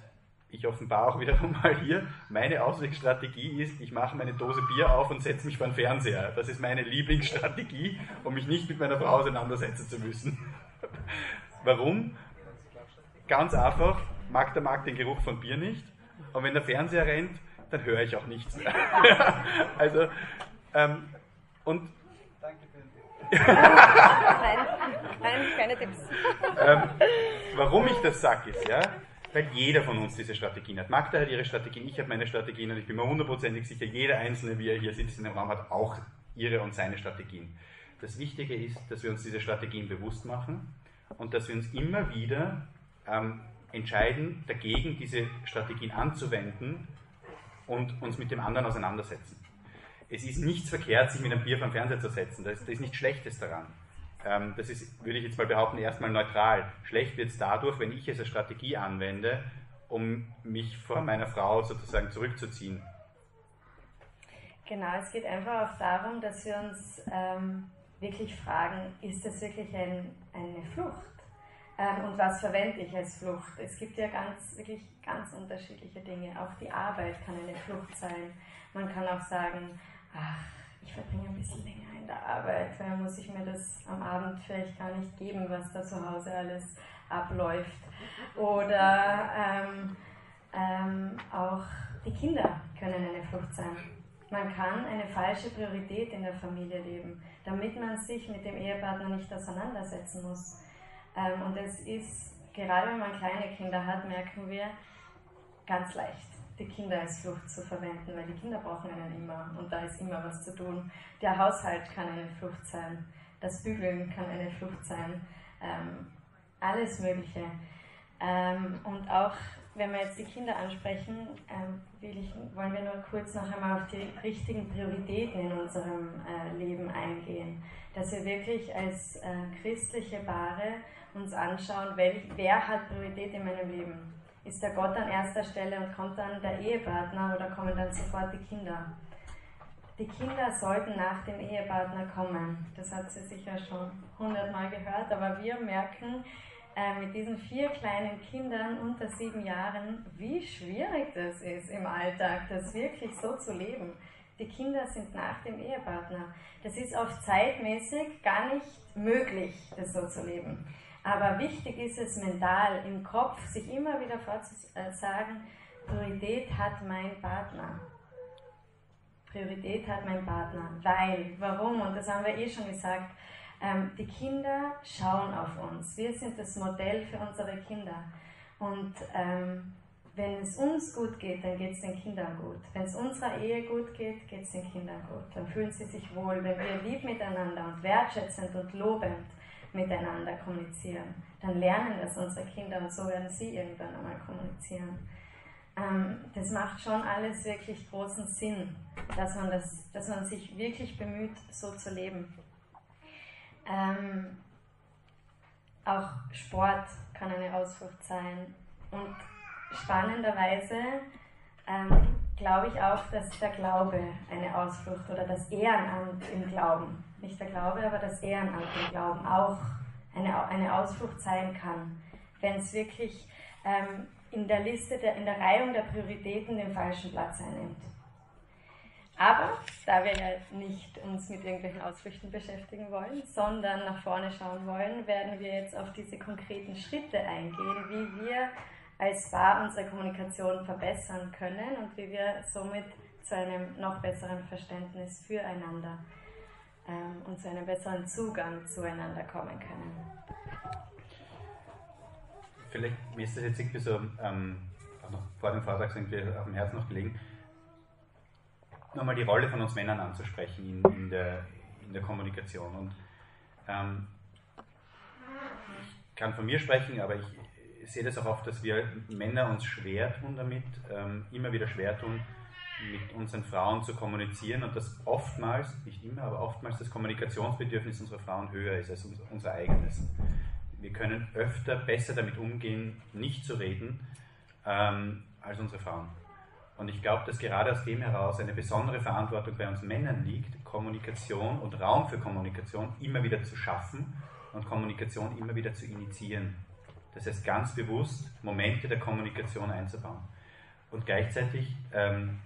ich offenbare auch [laughs] wiederum mal hier, meine Auswegstrategie ist, ich mache meine Dose Bier auf und setze mich vor den Fernseher. Das ist meine Lieblingsstrategie, um mich nicht mit meiner Frau auseinandersetzen zu müssen. [laughs] Warum? Ganz einfach, mag der Markt den Geruch von Bier nicht und wenn der Fernseher rennt, dann höre ich auch nichts mehr. [laughs] also, ähm, und Danke für den. Nein, keine Tipps. Ähm, warum ich das sage, ist, ja, weil jeder von uns diese Strategien hat. Magda hat ihre Strategien, ich habe meine Strategien und ich bin mir hundertprozentig sicher, jeder Einzelne, wie er hier sitzt in dem Raum, hat auch ihre und seine Strategien. Das Wichtige ist, dass wir uns diese Strategien bewusst machen und dass wir uns immer wieder ähm, entscheiden, dagegen diese Strategien anzuwenden und uns mit dem anderen auseinandersetzen. Es ist nichts verkehrt, sich mit einem Bier vom Fernseher zu setzen. Da ist, da ist nichts Schlechtes daran. Ähm, das ist, würde ich jetzt mal behaupten, erstmal neutral. Schlecht wird es dadurch, wenn ich es als Strategie anwende, um mich vor meiner Frau sozusagen zurückzuziehen. Genau, es geht einfach auch darum, dass wir uns ähm, wirklich fragen, ist das wirklich ein, eine Flucht? Ähm, und was verwende ich als Flucht? Es gibt ja ganz, wirklich ganz unterschiedliche Dinge. Auch die Arbeit kann eine Flucht sein. Man kann auch sagen, ach, ich verbringe ein bisschen länger der Arbeit, weil muss ich mir das am Abend vielleicht gar nicht geben, was da zu Hause alles abläuft. Oder ähm, ähm, auch die Kinder können eine Flucht sein. Man kann eine falsche Priorität in der Familie leben, damit man sich mit dem Ehepartner nicht auseinandersetzen muss. Ähm, und es ist, gerade wenn man kleine Kinder hat, merken wir, ganz leicht, die Kinder als Flucht zu verwenden, weil die Kinder brauchen einen immer und da ist immer was zu tun. Der Haushalt kann eine Flucht sein, das Bügeln kann eine Flucht sein, ähm, alles Mögliche. Ähm, und auch wenn wir jetzt die Kinder ansprechen, ähm, ich, wollen wir nur kurz noch einmal auf die richtigen Prioritäten in unserem äh, Leben eingehen. Dass wir wirklich als äh, christliche Paare uns anschauen, welch, wer hat Priorität in meinem Leben. Ist der Gott an erster Stelle und kommt dann der Ehepartner oder kommen dann sofort die Kinder? Die Kinder sollten nach dem Ehepartner kommen. Das hat sie sicher schon hundertmal gehört, aber wir merken, äh, mit diesen vier kleinen Kindern unter sieben Jahren, wie schwierig das ist im Alltag, das wirklich so zu leben. Die Kinder sind nach dem Ehepartner. Das ist oft zeitmäßig gar nicht möglich, das so zu leben. Aber wichtig ist es mental, im Kopf, sich immer wieder vorzusagen, Priorität hat mein Partner. Priorität hat mein Partner. Weil, warum? Und das haben wir eh schon gesagt, ähm, die Kinder schauen auf uns. Wir sind das Modell für unsere Kinder. Und ähm, wenn es uns gut geht, dann geht es den Kindern gut. Wenn es unserer Ehe gut geht, geht es den Kindern gut. Dann fühlen sie sich wohl. Wenn wir lieb miteinander und wertschätzend und lobend miteinander kommunizieren, dann lernen das unsere Kinder und so werden sie irgendwann einmal kommunizieren. Ähm, das macht schon alles wirklich großen Sinn, dass man, das, dass man sich wirklich bemüht, so zu leben. Ähm, auch Sport kann eine Ausflucht sein. Und spannenderweise ähm, glaube ich auch, dass der Glaube eine Ausflucht oder das Ehrenamt im Glauben, nicht der Glaube, aber das Ehrenamt im Glauben auch eine, eine Ausflucht sein kann, wenn es wirklich ähm, in der Liste, der, in der Reihung der Prioritäten den falschen Platz einnimmt. Aber da wir ja nicht uns mit irgendwelchen Ausflüchten beschäftigen wollen, sondern nach vorne schauen wollen, werden wir jetzt auf diese konkreten Schritte eingehen, wie wir als Paar unsere Kommunikation verbessern können und wie wir somit zu einem noch besseren Verständnis füreinander ähm, und zu einem besseren Zugang zueinander kommen können. Vielleicht, ist das jetzt irgendwie so, ähm, vor dem Vortrag sind wir auf dem Herzen noch gelegen, nochmal die Rolle von uns Männern anzusprechen in, in, der, in der Kommunikation. Und ähm, ich kann von mir sprechen, aber ich sehe das auch oft, dass wir Männer uns schwer tun damit, ähm, immer wieder schwer tun, mit unseren Frauen zu kommunizieren und dass oftmals, nicht immer, aber oftmals das Kommunikationsbedürfnis unserer Frauen höher ist als unser eigenes. Wir können öfter besser damit umgehen, nicht zu reden, ähm, als unsere Frauen. Und ich glaube, dass gerade aus dem heraus eine besondere Verantwortung bei uns Männern liegt, Kommunikation und Raum für Kommunikation immer wieder zu schaffen und Kommunikation immer wieder zu initiieren. Das heißt, ganz bewusst Momente der Kommunikation einzubauen. Und gleichzeitig ähm,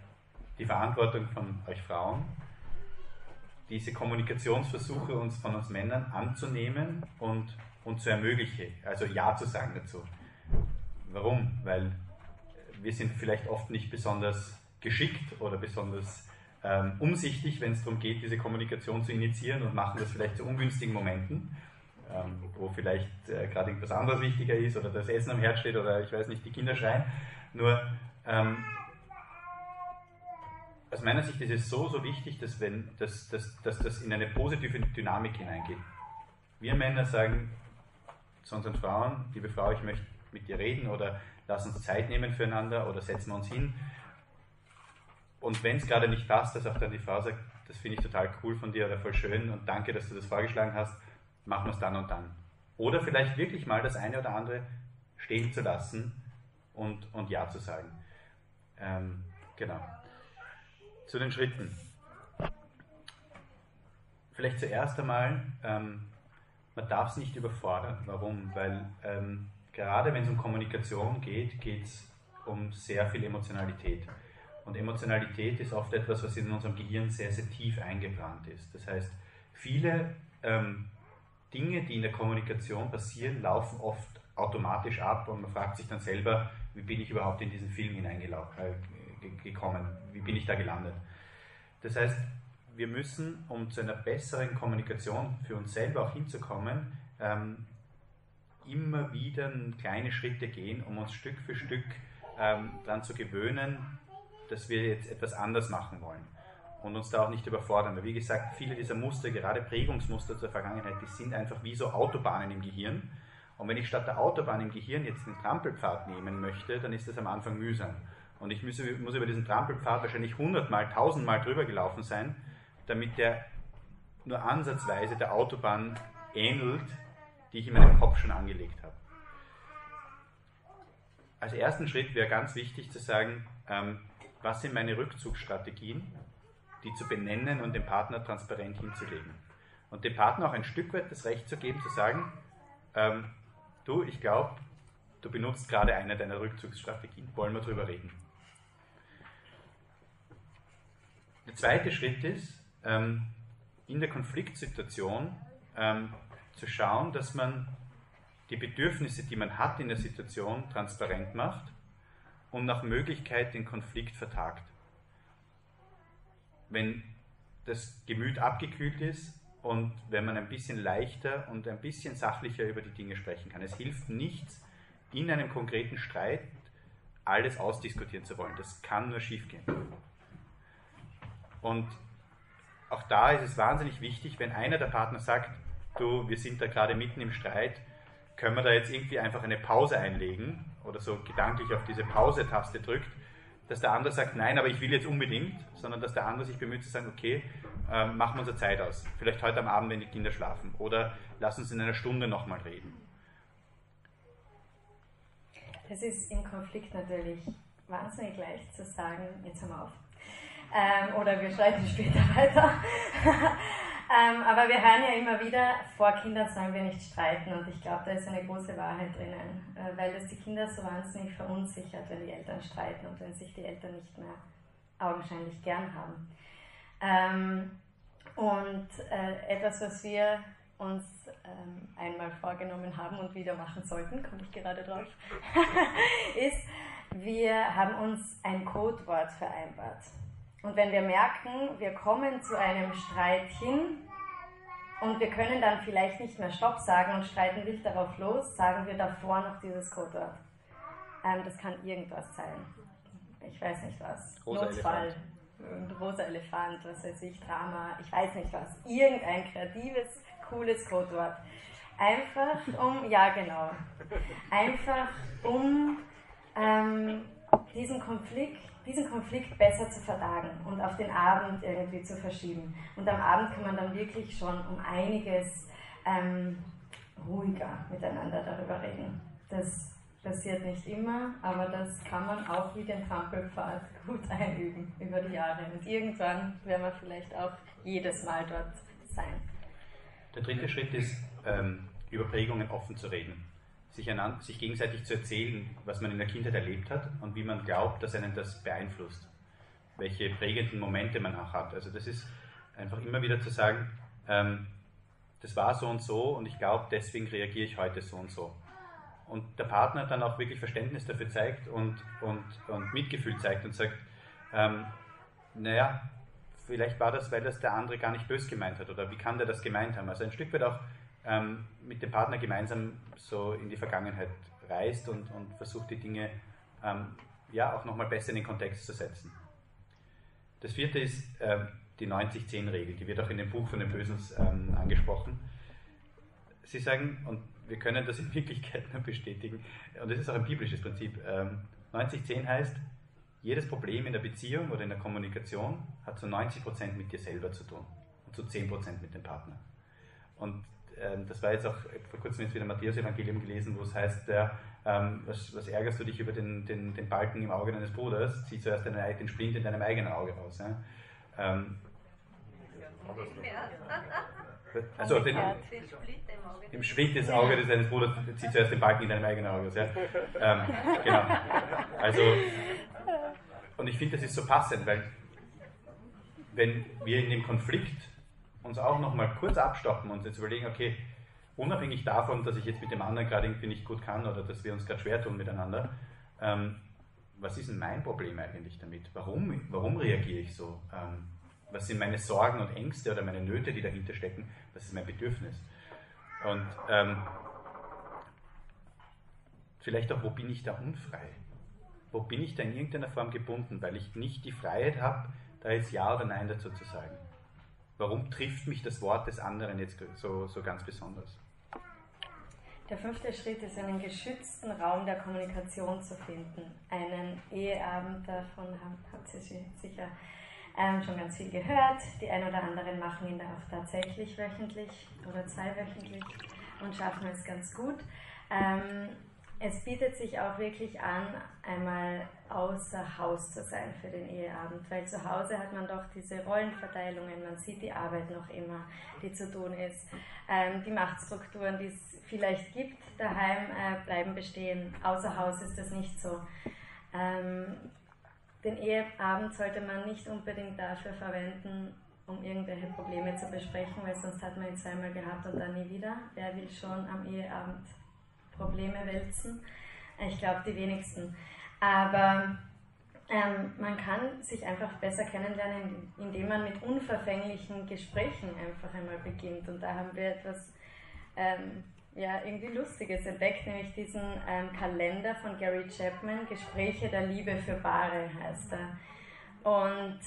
die Verantwortung von euch Frauen, diese Kommunikationsversuche uns von uns Männern anzunehmen und, und zu ermöglichen, also Ja zu sagen dazu. Warum? Weil wir sind vielleicht oft nicht besonders geschickt oder besonders ähm, umsichtig, wenn es darum geht, diese Kommunikation zu initiieren und machen das vielleicht zu ungünstigen Momenten, ähm, wo vielleicht äh, gerade irgendwas anderes wichtiger ist oder das Essen am Herd steht oder ich weiß nicht, die Kinder schreien. Nur ähm, aus meiner Sicht ist es so, so wichtig, dass, wenn, dass, dass, dass das in eine positive Dynamik hineingeht. Wir Männer sagen zu unseren Frauen, liebe Frau, ich möchte mit dir reden oder lass uns Zeit nehmen füreinander oder setzen wir uns hin. und wenn es gerade nicht passt, dass auch dann die Frau sagt, das finde ich total cool von dir oder voll schön und danke, dass du das vorgeschlagen hast, machen wir es dann und dann. Oder vielleicht wirklich mal das eine oder andere stehen zu lassen und, und Ja zu sagen. Ähm, genau. Zu den Schritten. Vielleicht zuerst einmal, ähm, man darf es nicht überfordern. Warum? Weil ähm, gerade wenn es um Kommunikation geht, geht es um sehr viel Emotionalität. Und Emotionalität ist oft etwas, was in unserem Gehirn sehr, sehr tief eingeplant ist. Das heißt, viele ähm, Dinge, die in der Kommunikation passieren, laufen oft automatisch ab und man fragt sich dann selber, wie bin ich überhaupt in diesen Film hineingekommen, äh, wie bin ich da gelandet. Das heißt, wir müssen, um zu einer besseren Kommunikation für uns selber auch hinzukommen, ähm, immer wieder kleine Schritte gehen, um uns Stück für Stück ähm, daran zu gewöhnen, dass wir jetzt etwas anders machen wollen und uns da auch nicht überfordern. Weil wie gesagt, viele dieser Muster, gerade Prägungsmuster zur Vergangenheit, die sind einfach wie so Autobahnen im Gehirn. Und wenn ich statt der Autobahn im Gehirn jetzt den Trampelpfad nehmen möchte, dann ist das am Anfang mühsam. Und ich muss, muss über diesen Trampelpfad wahrscheinlich hundertmal, tausendmal drüber gelaufen sein, damit der nur ansatzweise der Autobahn ähnelt, die ich in meinem Kopf schon angelegt habe. Als ersten Schritt wäre ganz wichtig zu sagen, ähm, was sind meine Rückzugsstrategien, die zu benennen und dem Partner transparent hinzulegen. Und dem Partner auch ein Stück weit das Recht zu geben, zu sagen, ähm, du, ich glaube, du benutzt gerade eine deiner Rückzugsstrategien, wollen wir darüber reden. Der zweite Schritt ist, ähm, in der Konfliktsituation ähm, zu schauen, dass man die Bedürfnisse, die man hat in der Situation, transparent macht und nach Möglichkeit den Konflikt vertagt. Wenn das Gemüt abgekühlt ist und wenn man ein bisschen leichter und ein bisschen sachlicher über die Dinge sprechen kann. Es hilft nichts, in einem konkreten Streit alles ausdiskutieren zu wollen. Das kann nur schiefgehen. Und auch da ist es wahnsinnig wichtig, wenn einer der Partner sagt, du, wir sind da gerade mitten im Streit, können wir da jetzt irgendwie einfach eine Pause einlegen oder so gedanklich auf diese Pause-Taste drückt, dass der andere sagt, nein, aber ich will jetzt unbedingt, sondern dass der andere sich bemüht zu sagen, okay, ähm, machen wir unsere Zeit aus. Vielleicht heute am Abend, wenn die Kinder schlafen. Oder lass uns in einer Stunde nochmal reden. Es ist im Konflikt natürlich wahnsinnig leicht zu sagen, jetzt haben wir auf. Ähm, oder wir schreiten später [laughs] weiter. ähm, aber wir hören ja immer wieder, vor Kindern sollen wir nicht streiten. Und ich glaube, da ist eine große Wahrheit drinnen, äh, weil das die Kinder so wahnsinnig verunsichert, wenn die Eltern streiten und wenn sich die Eltern nicht mehr augenscheinlich gern haben. Ähm, und äh, etwas, was wir uns ähm, einmal vorgenommen haben und wieder machen sollten, komme ich gerade drauf, [laughs] ist, wir haben uns ein Codewort vereinbart. Und wenn wir merken, wir kommen zu einem Streit hin und wir können dann vielleicht nicht mehr Stopp sagen und streiten wild darauf los, sagen wir davor noch dieses Codewort. Ähm, das kann irgendwas sein. Ich weiß nicht was. Rosa Notfall. Elefant. Rosa Elefant, was weiß ich, Drama, ich weiß nicht was. Irgendein kreatives, cooles Codewort. Einfach um, [laughs] ja genau, einfach um ähm, diesen Konflikt diesen Konflikt besser zu vertagen und auf den Abend irgendwie zu verschieben. Und am Abend kann man dann wirklich schon um einiges ähm, ruhiger miteinander darüber reden. Das passiert nicht immer, aber das kann man auch wie den Trampelpfad [laughs] gut einüben über die Jahre. Und irgendwann werden wir vielleicht auch jedes Mal dort sein. Der dritte Schritt ist, ähm, über Prägungen offen zu reden sich, einander, sich gegenseitig zu erzählen, was man in der Kindheit erlebt hat und wie man glaubt, dass einen das beeinflusst. Welche prägenden Momente man auch hat. Also das ist einfach immer wieder zu sagen, ähm, das war so und so und ich glaube, deswegen reagiere ich heute so und so. Und der Partner dann auch wirklich Verständnis dafür zeigt und, und, und Mitgefühl zeigt und sagt, ähm, naja, vielleicht war das, weil das der andere gar nicht bös gemeint hat oder wie kann der das gemeint haben. Also ein Stück weit auch ähm, mit dem Partner gemeinsam so in die Vergangenheit reist und, und versucht die Dinge ähm, ja auch nochmal besser in den Kontext zu setzen. Das vierte ist ähm, die 90-10-Regel, die wird auch in dem Buch von den Bösen ähm, angesprochen. Sie sagen, und wir können das in Wirklichkeit nur bestätigen, und das ist auch ein biblisches Prinzip, 90-10 ähm, heißt, jedes Problem in der Beziehung oder in der Kommunikation hat zu 90% mit dir selber zu tun und zu 10% mit dem Partner. Und ähm, das war jetzt auch vor kurzem jetzt wieder Matthäus-Evangelium gelesen, wo es heißt, der, ähm, was, was, ärgerst du dich über den, den, den, Balken im Auge deines Bruders? Zieh zuerst den, den Splint in deinem eigenen Auge raus. Ja? Ähm, also den, im Schwind des Auge deines Bruders zieh zuerst den Balken in deinem eigenen Auge raus. Ja? Ähm, genau. Also, und ich finde, das ist so passend, weil wenn wir in dem Konflikt uns auch nochmal kurz abstoppen und jetzt überlegen, okay, unabhängig davon, dass ich jetzt mit dem anderen gerade irgendwie nicht gut kann oder dass wir uns gerade schwer tun miteinander, ähm, was ist denn mein Problem eigentlich damit? Warum, warum reagiere ich so? Ähm, was sind meine Sorgen und Ängste oder meine Nöte, die dahinter stecken? Was ist mein Bedürfnis? Und ähm, vielleicht auch, wo bin ich da unfrei? Wo bin ich da in irgendeiner Form gebunden, weil ich nicht die Freiheit habe, da jetzt Ja oder Nein dazu zu sagen? Warum trifft mich das Wort des anderen jetzt so, so ganz besonders? Der fünfte Schritt ist, einen geschützten Raum der Kommunikation zu finden. Einen Eheabend, davon habt ihr sicher ähm, schon ganz viel gehört. Die ein oder anderen machen ihn da auch tatsächlich wöchentlich oder zweiwöchentlich und schaffen es ganz gut. Ähm, es bietet sich auch wirklich an, einmal außer Haus zu sein für den Eheabend, weil zu Hause hat man doch diese Rollenverteilungen, man sieht die Arbeit noch immer, die zu tun ist. Ähm, die Machtstrukturen, die es vielleicht gibt, daheim äh, bleiben bestehen. Außer Haus ist das nicht so. Ähm, den Eheabend sollte man nicht unbedingt dafür verwenden, um irgendwelche Probleme zu besprechen, weil sonst hat man ihn zweimal gehabt und dann nie wieder. Wer will schon am Eheabend Probleme wälzen? Ich glaube, die wenigsten. Aber ähm, man kann sich einfach besser kennenlernen, indem man mit unverfänglichen Gesprächen einfach einmal beginnt. Und da haben wir etwas ähm, ja, irgendwie Lustiges entdeckt, nämlich diesen ähm, Kalender von Gary Chapman, Gespräche der Liebe für Paare heißt er. Und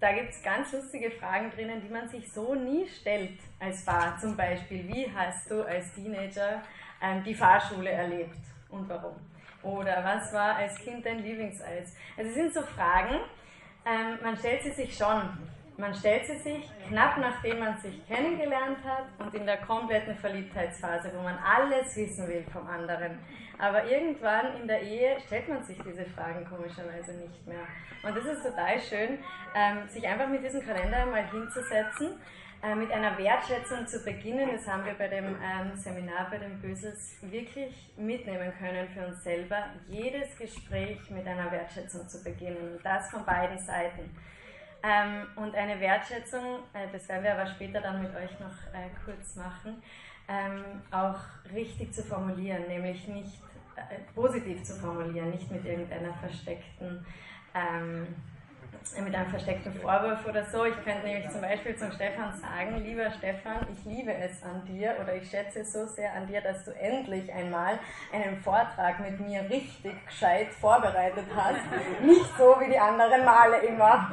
da gibt es ganz lustige Fragen drinnen, die man sich so nie stellt als Paar. Zum Beispiel, wie hast du als Teenager die Fahrschule erlebt und warum? Oder was war als Kind dein Lieblingseis? Also es sind so Fragen, ähm, man stellt sie sich schon. Man stellt sie sich knapp nachdem man sich kennengelernt hat und in der kompletten Verliebtheitsphase, wo man alles wissen will vom anderen. Aber irgendwann in der Ehe stellt man sich diese Fragen komischerweise nicht mehr. Und das ist total schön, ähm, sich einfach mit diesem Kalender mal hinzusetzen äh, mit einer Wertschätzung zu beginnen. Das haben wir bei dem ähm, Seminar bei den Böses wirklich mitnehmen können für uns selber. Jedes Gespräch mit einer Wertschätzung zu beginnen und das von beiden Seiten. Ähm, und eine Wertschätzung, äh, das werden wir aber später dann mit euch noch äh, kurz machen, ähm, auch richtig zu formulieren, nämlich nicht äh, positiv zu formulieren, nicht mit irgendeiner versteckten ähm, mit einem versteckten Vorwurf oder so. Ich könnte nämlich zum Beispiel zum Stefan sagen, lieber Stefan, ich liebe es an dir oder ich schätze es so sehr an dir, dass du endlich einmal einen Vortrag mit mir richtig gescheit vorbereitet hast. [laughs] Nicht so wie die anderen Male immer.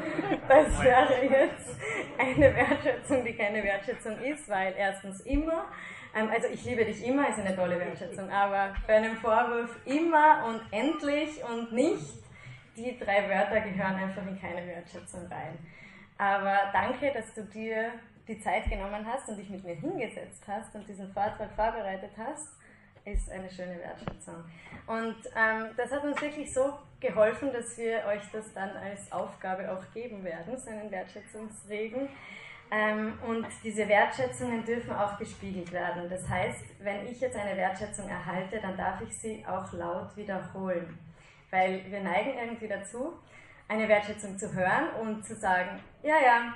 Das wäre jetzt eine Wertschätzung, die keine Wertschätzung ist, weil erstens immer ähm, also ich liebe dich immer ist eine tolle Wertschätzung, aber bei einem Vorwurf immer und endlich und nicht die drei Wörter gehören einfach in keine Wertschätzung rein. Aber danke, dass du dir die Zeit genommen hast und dich mit mir hingesetzt hast und diesen Vortrag vorbereitet hast, ist eine schöne Wertschätzung. Und ähm, das hat uns wirklich so geholfen, dass wir euch das dann als Aufgabe auch geben werden, so einen Wertschätzungsregen. Ähm, und diese Wertschätzungen dürfen auch gespiegelt werden. Das heißt, wenn ich jetzt eine Wertschätzung erhalte, dann darf ich sie auch laut wiederholen. Weil wir neigen irgendwie dazu, eine Wertschätzung zu hören und zu sagen, ja, ja,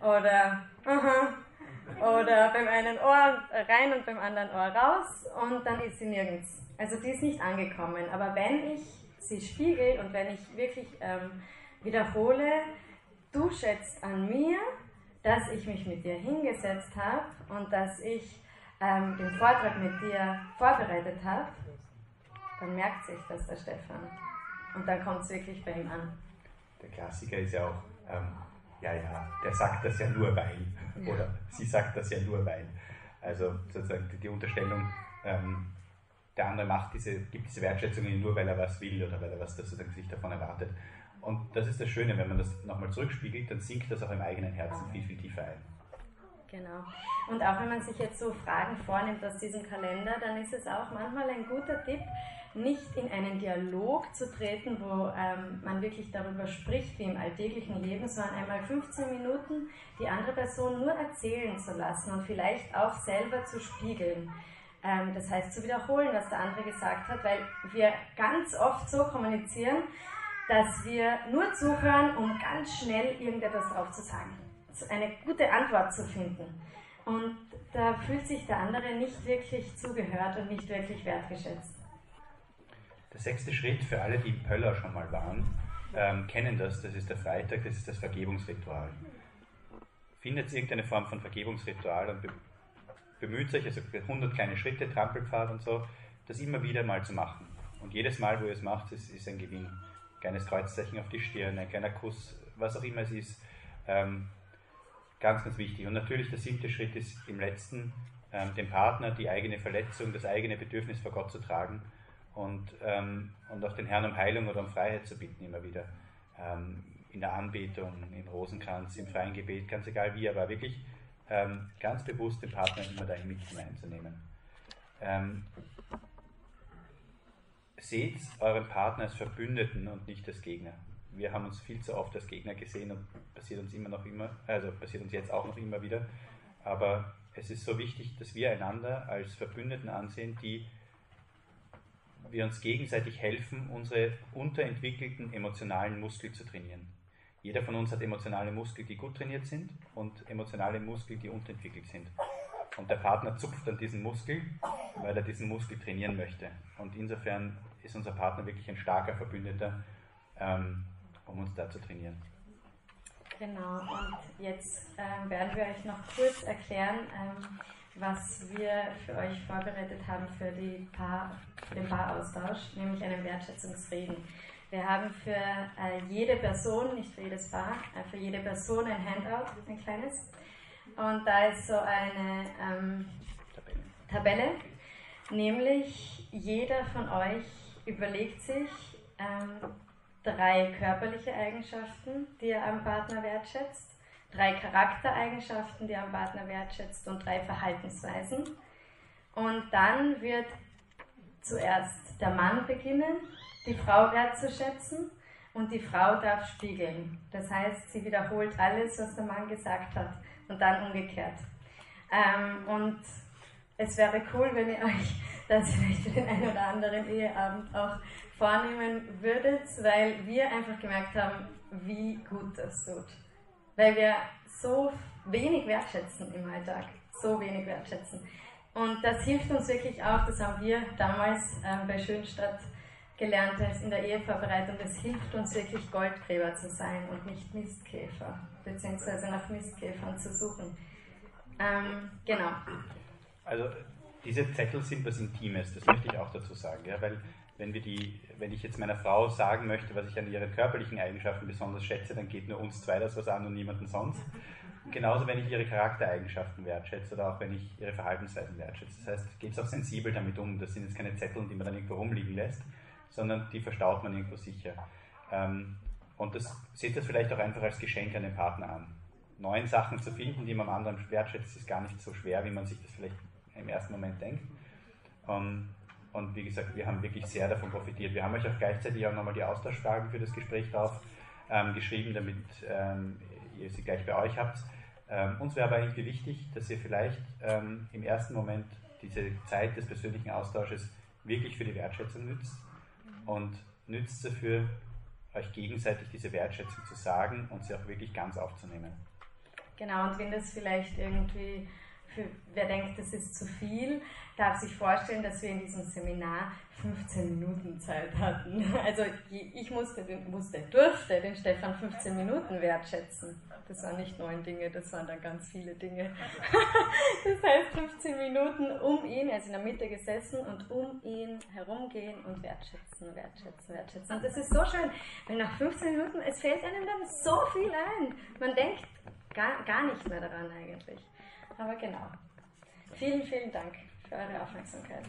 oder aha, oder beim einen Ohr rein und beim anderen Ohr raus und dann ist sie nirgends. Also die ist nicht angekommen. Aber wenn ich sie spiegel und wenn ich wirklich ähm, wiederhole, du schätzt an mir, dass ich mich mit dir hingesetzt habe und dass ich ähm, den Vortrag mit dir vorbereitet habe, dann merkt sich das der Stefan. Und dann kommt es wirklich bei ihm an. Der Klassiker ist ja auch, ähm, ja, ja, der sagt das ja nur weil. Ja. Oder sie sagt das ja nur weil. Also sozusagen die Unterstellung, ähm, der andere macht diese, gibt diese Wertschätzung nur, weil er was will oder weil er was sozusagen sich davon erwartet. Und das ist das Schöne, wenn man das nochmal zurückspiegelt, dann sinkt das auch im eigenen Herzen viel, viel tiefer ein. Genau. Und auch wenn man sich jetzt so Fragen vornimmt aus diesem Kalender, dann ist es auch manchmal ein guter Tipp, nicht in einen Dialog zu treten, wo ähm, man wirklich darüber spricht, wie im alltäglichen Leben, sondern einmal 15 Minuten die andere Person nur erzählen zu lassen und vielleicht auch selber zu spiegeln. Ähm, das heißt, zu wiederholen, was der andere gesagt hat, weil wir ganz oft so kommunizieren, dass wir nur zuhören, um ganz schnell irgendetwas drauf zu sagen, eine gute Antwort zu finden. Und da fühlt sich der andere nicht wirklich zugehört und nicht wirklich wertgeschätzt. Der sechste Schritt für alle, die im Pöller schon mal waren, ähm, kennen das, das ist der Freitag, das ist das Vergebungsritual. Findet irgendeine Form von Vergebungsritual und bemüht euch, also 100 kleine Schritte, Trampelpfad und so, das immer wieder mal zu machen. Und jedes Mal, wo ihr es macht, ist, ist ein Gewinn. Ein kleines Kreuzzeichen auf die Stirn, ein kleiner Kuss, was auch immer es ist. Ähm, ganz, ganz wichtig. Und natürlich der siebte Schritt ist im letzten, ähm, dem Partner die eigene Verletzung, das eigene Bedürfnis vor Gott zu tragen und, ähm, und auch den Herrn um Heilung oder um Freiheit zu bitten immer wieder. Ähm, in der Anbetung, im Rosenkranz, im freien Gebet, ganz egal wie, aber wirklich ähm, ganz bewusst den Partner immer dahin mit hineinzunehmen. Ähm, seht euren Partner als Verbündeten und nicht als Gegner. Wir haben uns viel zu oft als Gegner gesehen und passiert uns immer noch immer, also passiert uns jetzt auch noch immer wieder. Aber es ist so wichtig, dass wir einander als Verbündeten ansehen, die wir uns gegenseitig helfen, unsere unterentwickelten emotionalen Muskel zu trainieren. Jeder von uns hat emotionale Muskeln, die gut trainiert sind und emotionale Muskeln, die unterentwickelt sind. Und der Partner zupft an diesen Muskel, weil er diesen Muskel trainieren möchte. Und insofern ist unser Partner wirklich ein starker Verbündeter, ähm, um uns da zu trainieren. Genau, und jetzt ähm, werden wir euch noch kurz erklären, ähm, was wir für euch vorbereitet haben für Paar, den Paaraustausch, nämlich einen Wertschätzungsreden. Wir haben für äh, jede Person, nicht für jedes Paar, äh, für jede Person ein Handout, ein kleines. Und da ist so eine ähm, Tabelle, nämlich jeder von euch überlegt sich ähm, drei körperliche Eigenschaften, die er am Partner wertschätzt, drei Charaktereigenschaften, die am Partner wertschätzt und drei Verhaltensweisen. Und dann wird zuerst der Mann beginnen die Frau wertzuschätzen und die Frau darf spiegeln. Das heißt, sie wiederholt alles, was der Mann gesagt hat und dann umgekehrt. Ähm, und es wäre cool, wenn ihr euch [laughs] das vielleicht für den einen oder anderen Eheabend auch vornehmen würdet, weil wir einfach gemerkt haben, wie gut das tut. Weil wir so wenig wertschätzen im Alltag, so wenig wertschätzen. Und das hilft uns wirklich auch, das haben wir damals ähm, bei Schönstadt gelernt in der Ehevorbereitung, das hilft uns wirklich Goldgräber zu sein und nicht Mistkäfer, beziehungsweise nach Mistkäfern zu suchen. Ähm, genau. Also diese Zettel sind was Intimes, das möchte ich auch dazu sagen, ja, weil wenn, wir die, wenn ich jetzt meiner Frau sagen möchte, was ich an ihren körperlichen Eigenschaften besonders schätze, dann geht nur uns zwei das was an und niemanden sonst. Genauso, wenn ich ihre Charaktereigenschaften wertschätze oder auch wenn ich ihre Verhaltensweisen wertschätze. Das heißt, geht es auch sensibel damit um. Das sind jetzt keine Zettel, die man dann irgendwo rumliegen lässt, sondern die verstaut man irgendwo sicher. Ähm, und das seht das vielleicht auch einfach als Geschenk an den Partner an. Neun Sachen zu finden, die man anderen wertschätzt, ist gar nicht so schwer, wie man sich das vielleicht im ersten Moment denkt. Ähm, und wie gesagt, wir haben wirklich sehr davon profitiert. Wir haben euch auch gleichzeitig auch nochmal die Austauschfragen für das Gespräch drauf ähm, geschrieben, damit ähm, ihr sie gleich bei euch habt. Ähm, uns wäre aber irgendwie wichtig, dass ihr vielleicht ähm, im ersten Moment diese Zeit des persönlichen Austausches wirklich für die Wertschätzung nützt und nützt dafür, euch gegenseitig diese Wertschätzung zu sagen und sie auch wirklich ganz aufzunehmen. Genau, und wenn das vielleicht irgendwie für wer denkt, das ist zu viel, darf sich vorstellen, dass wir in diesem Seminar 15 Minuten Zeit hatten. [laughs] Also ich musste, musste, durfte den Stefan 15 Minuten wertschätzen. Das waren nicht neun Dinge, das waren dann ganz viele Dinge. [laughs] Das heißt 15 Minuten um ihn, er ist in der Mitte gesessen und um ihn herumgehen und wertschätzen, wertschätzen, wertschätzen. Und das ist so schön, weil nach 15 Minuten, es fällt einem dann so viel ein. Man denkt gar, gar nicht mehr daran eigentlich. Aber genau. Vielen, vielen Dank für eure Aufmerksamkeit.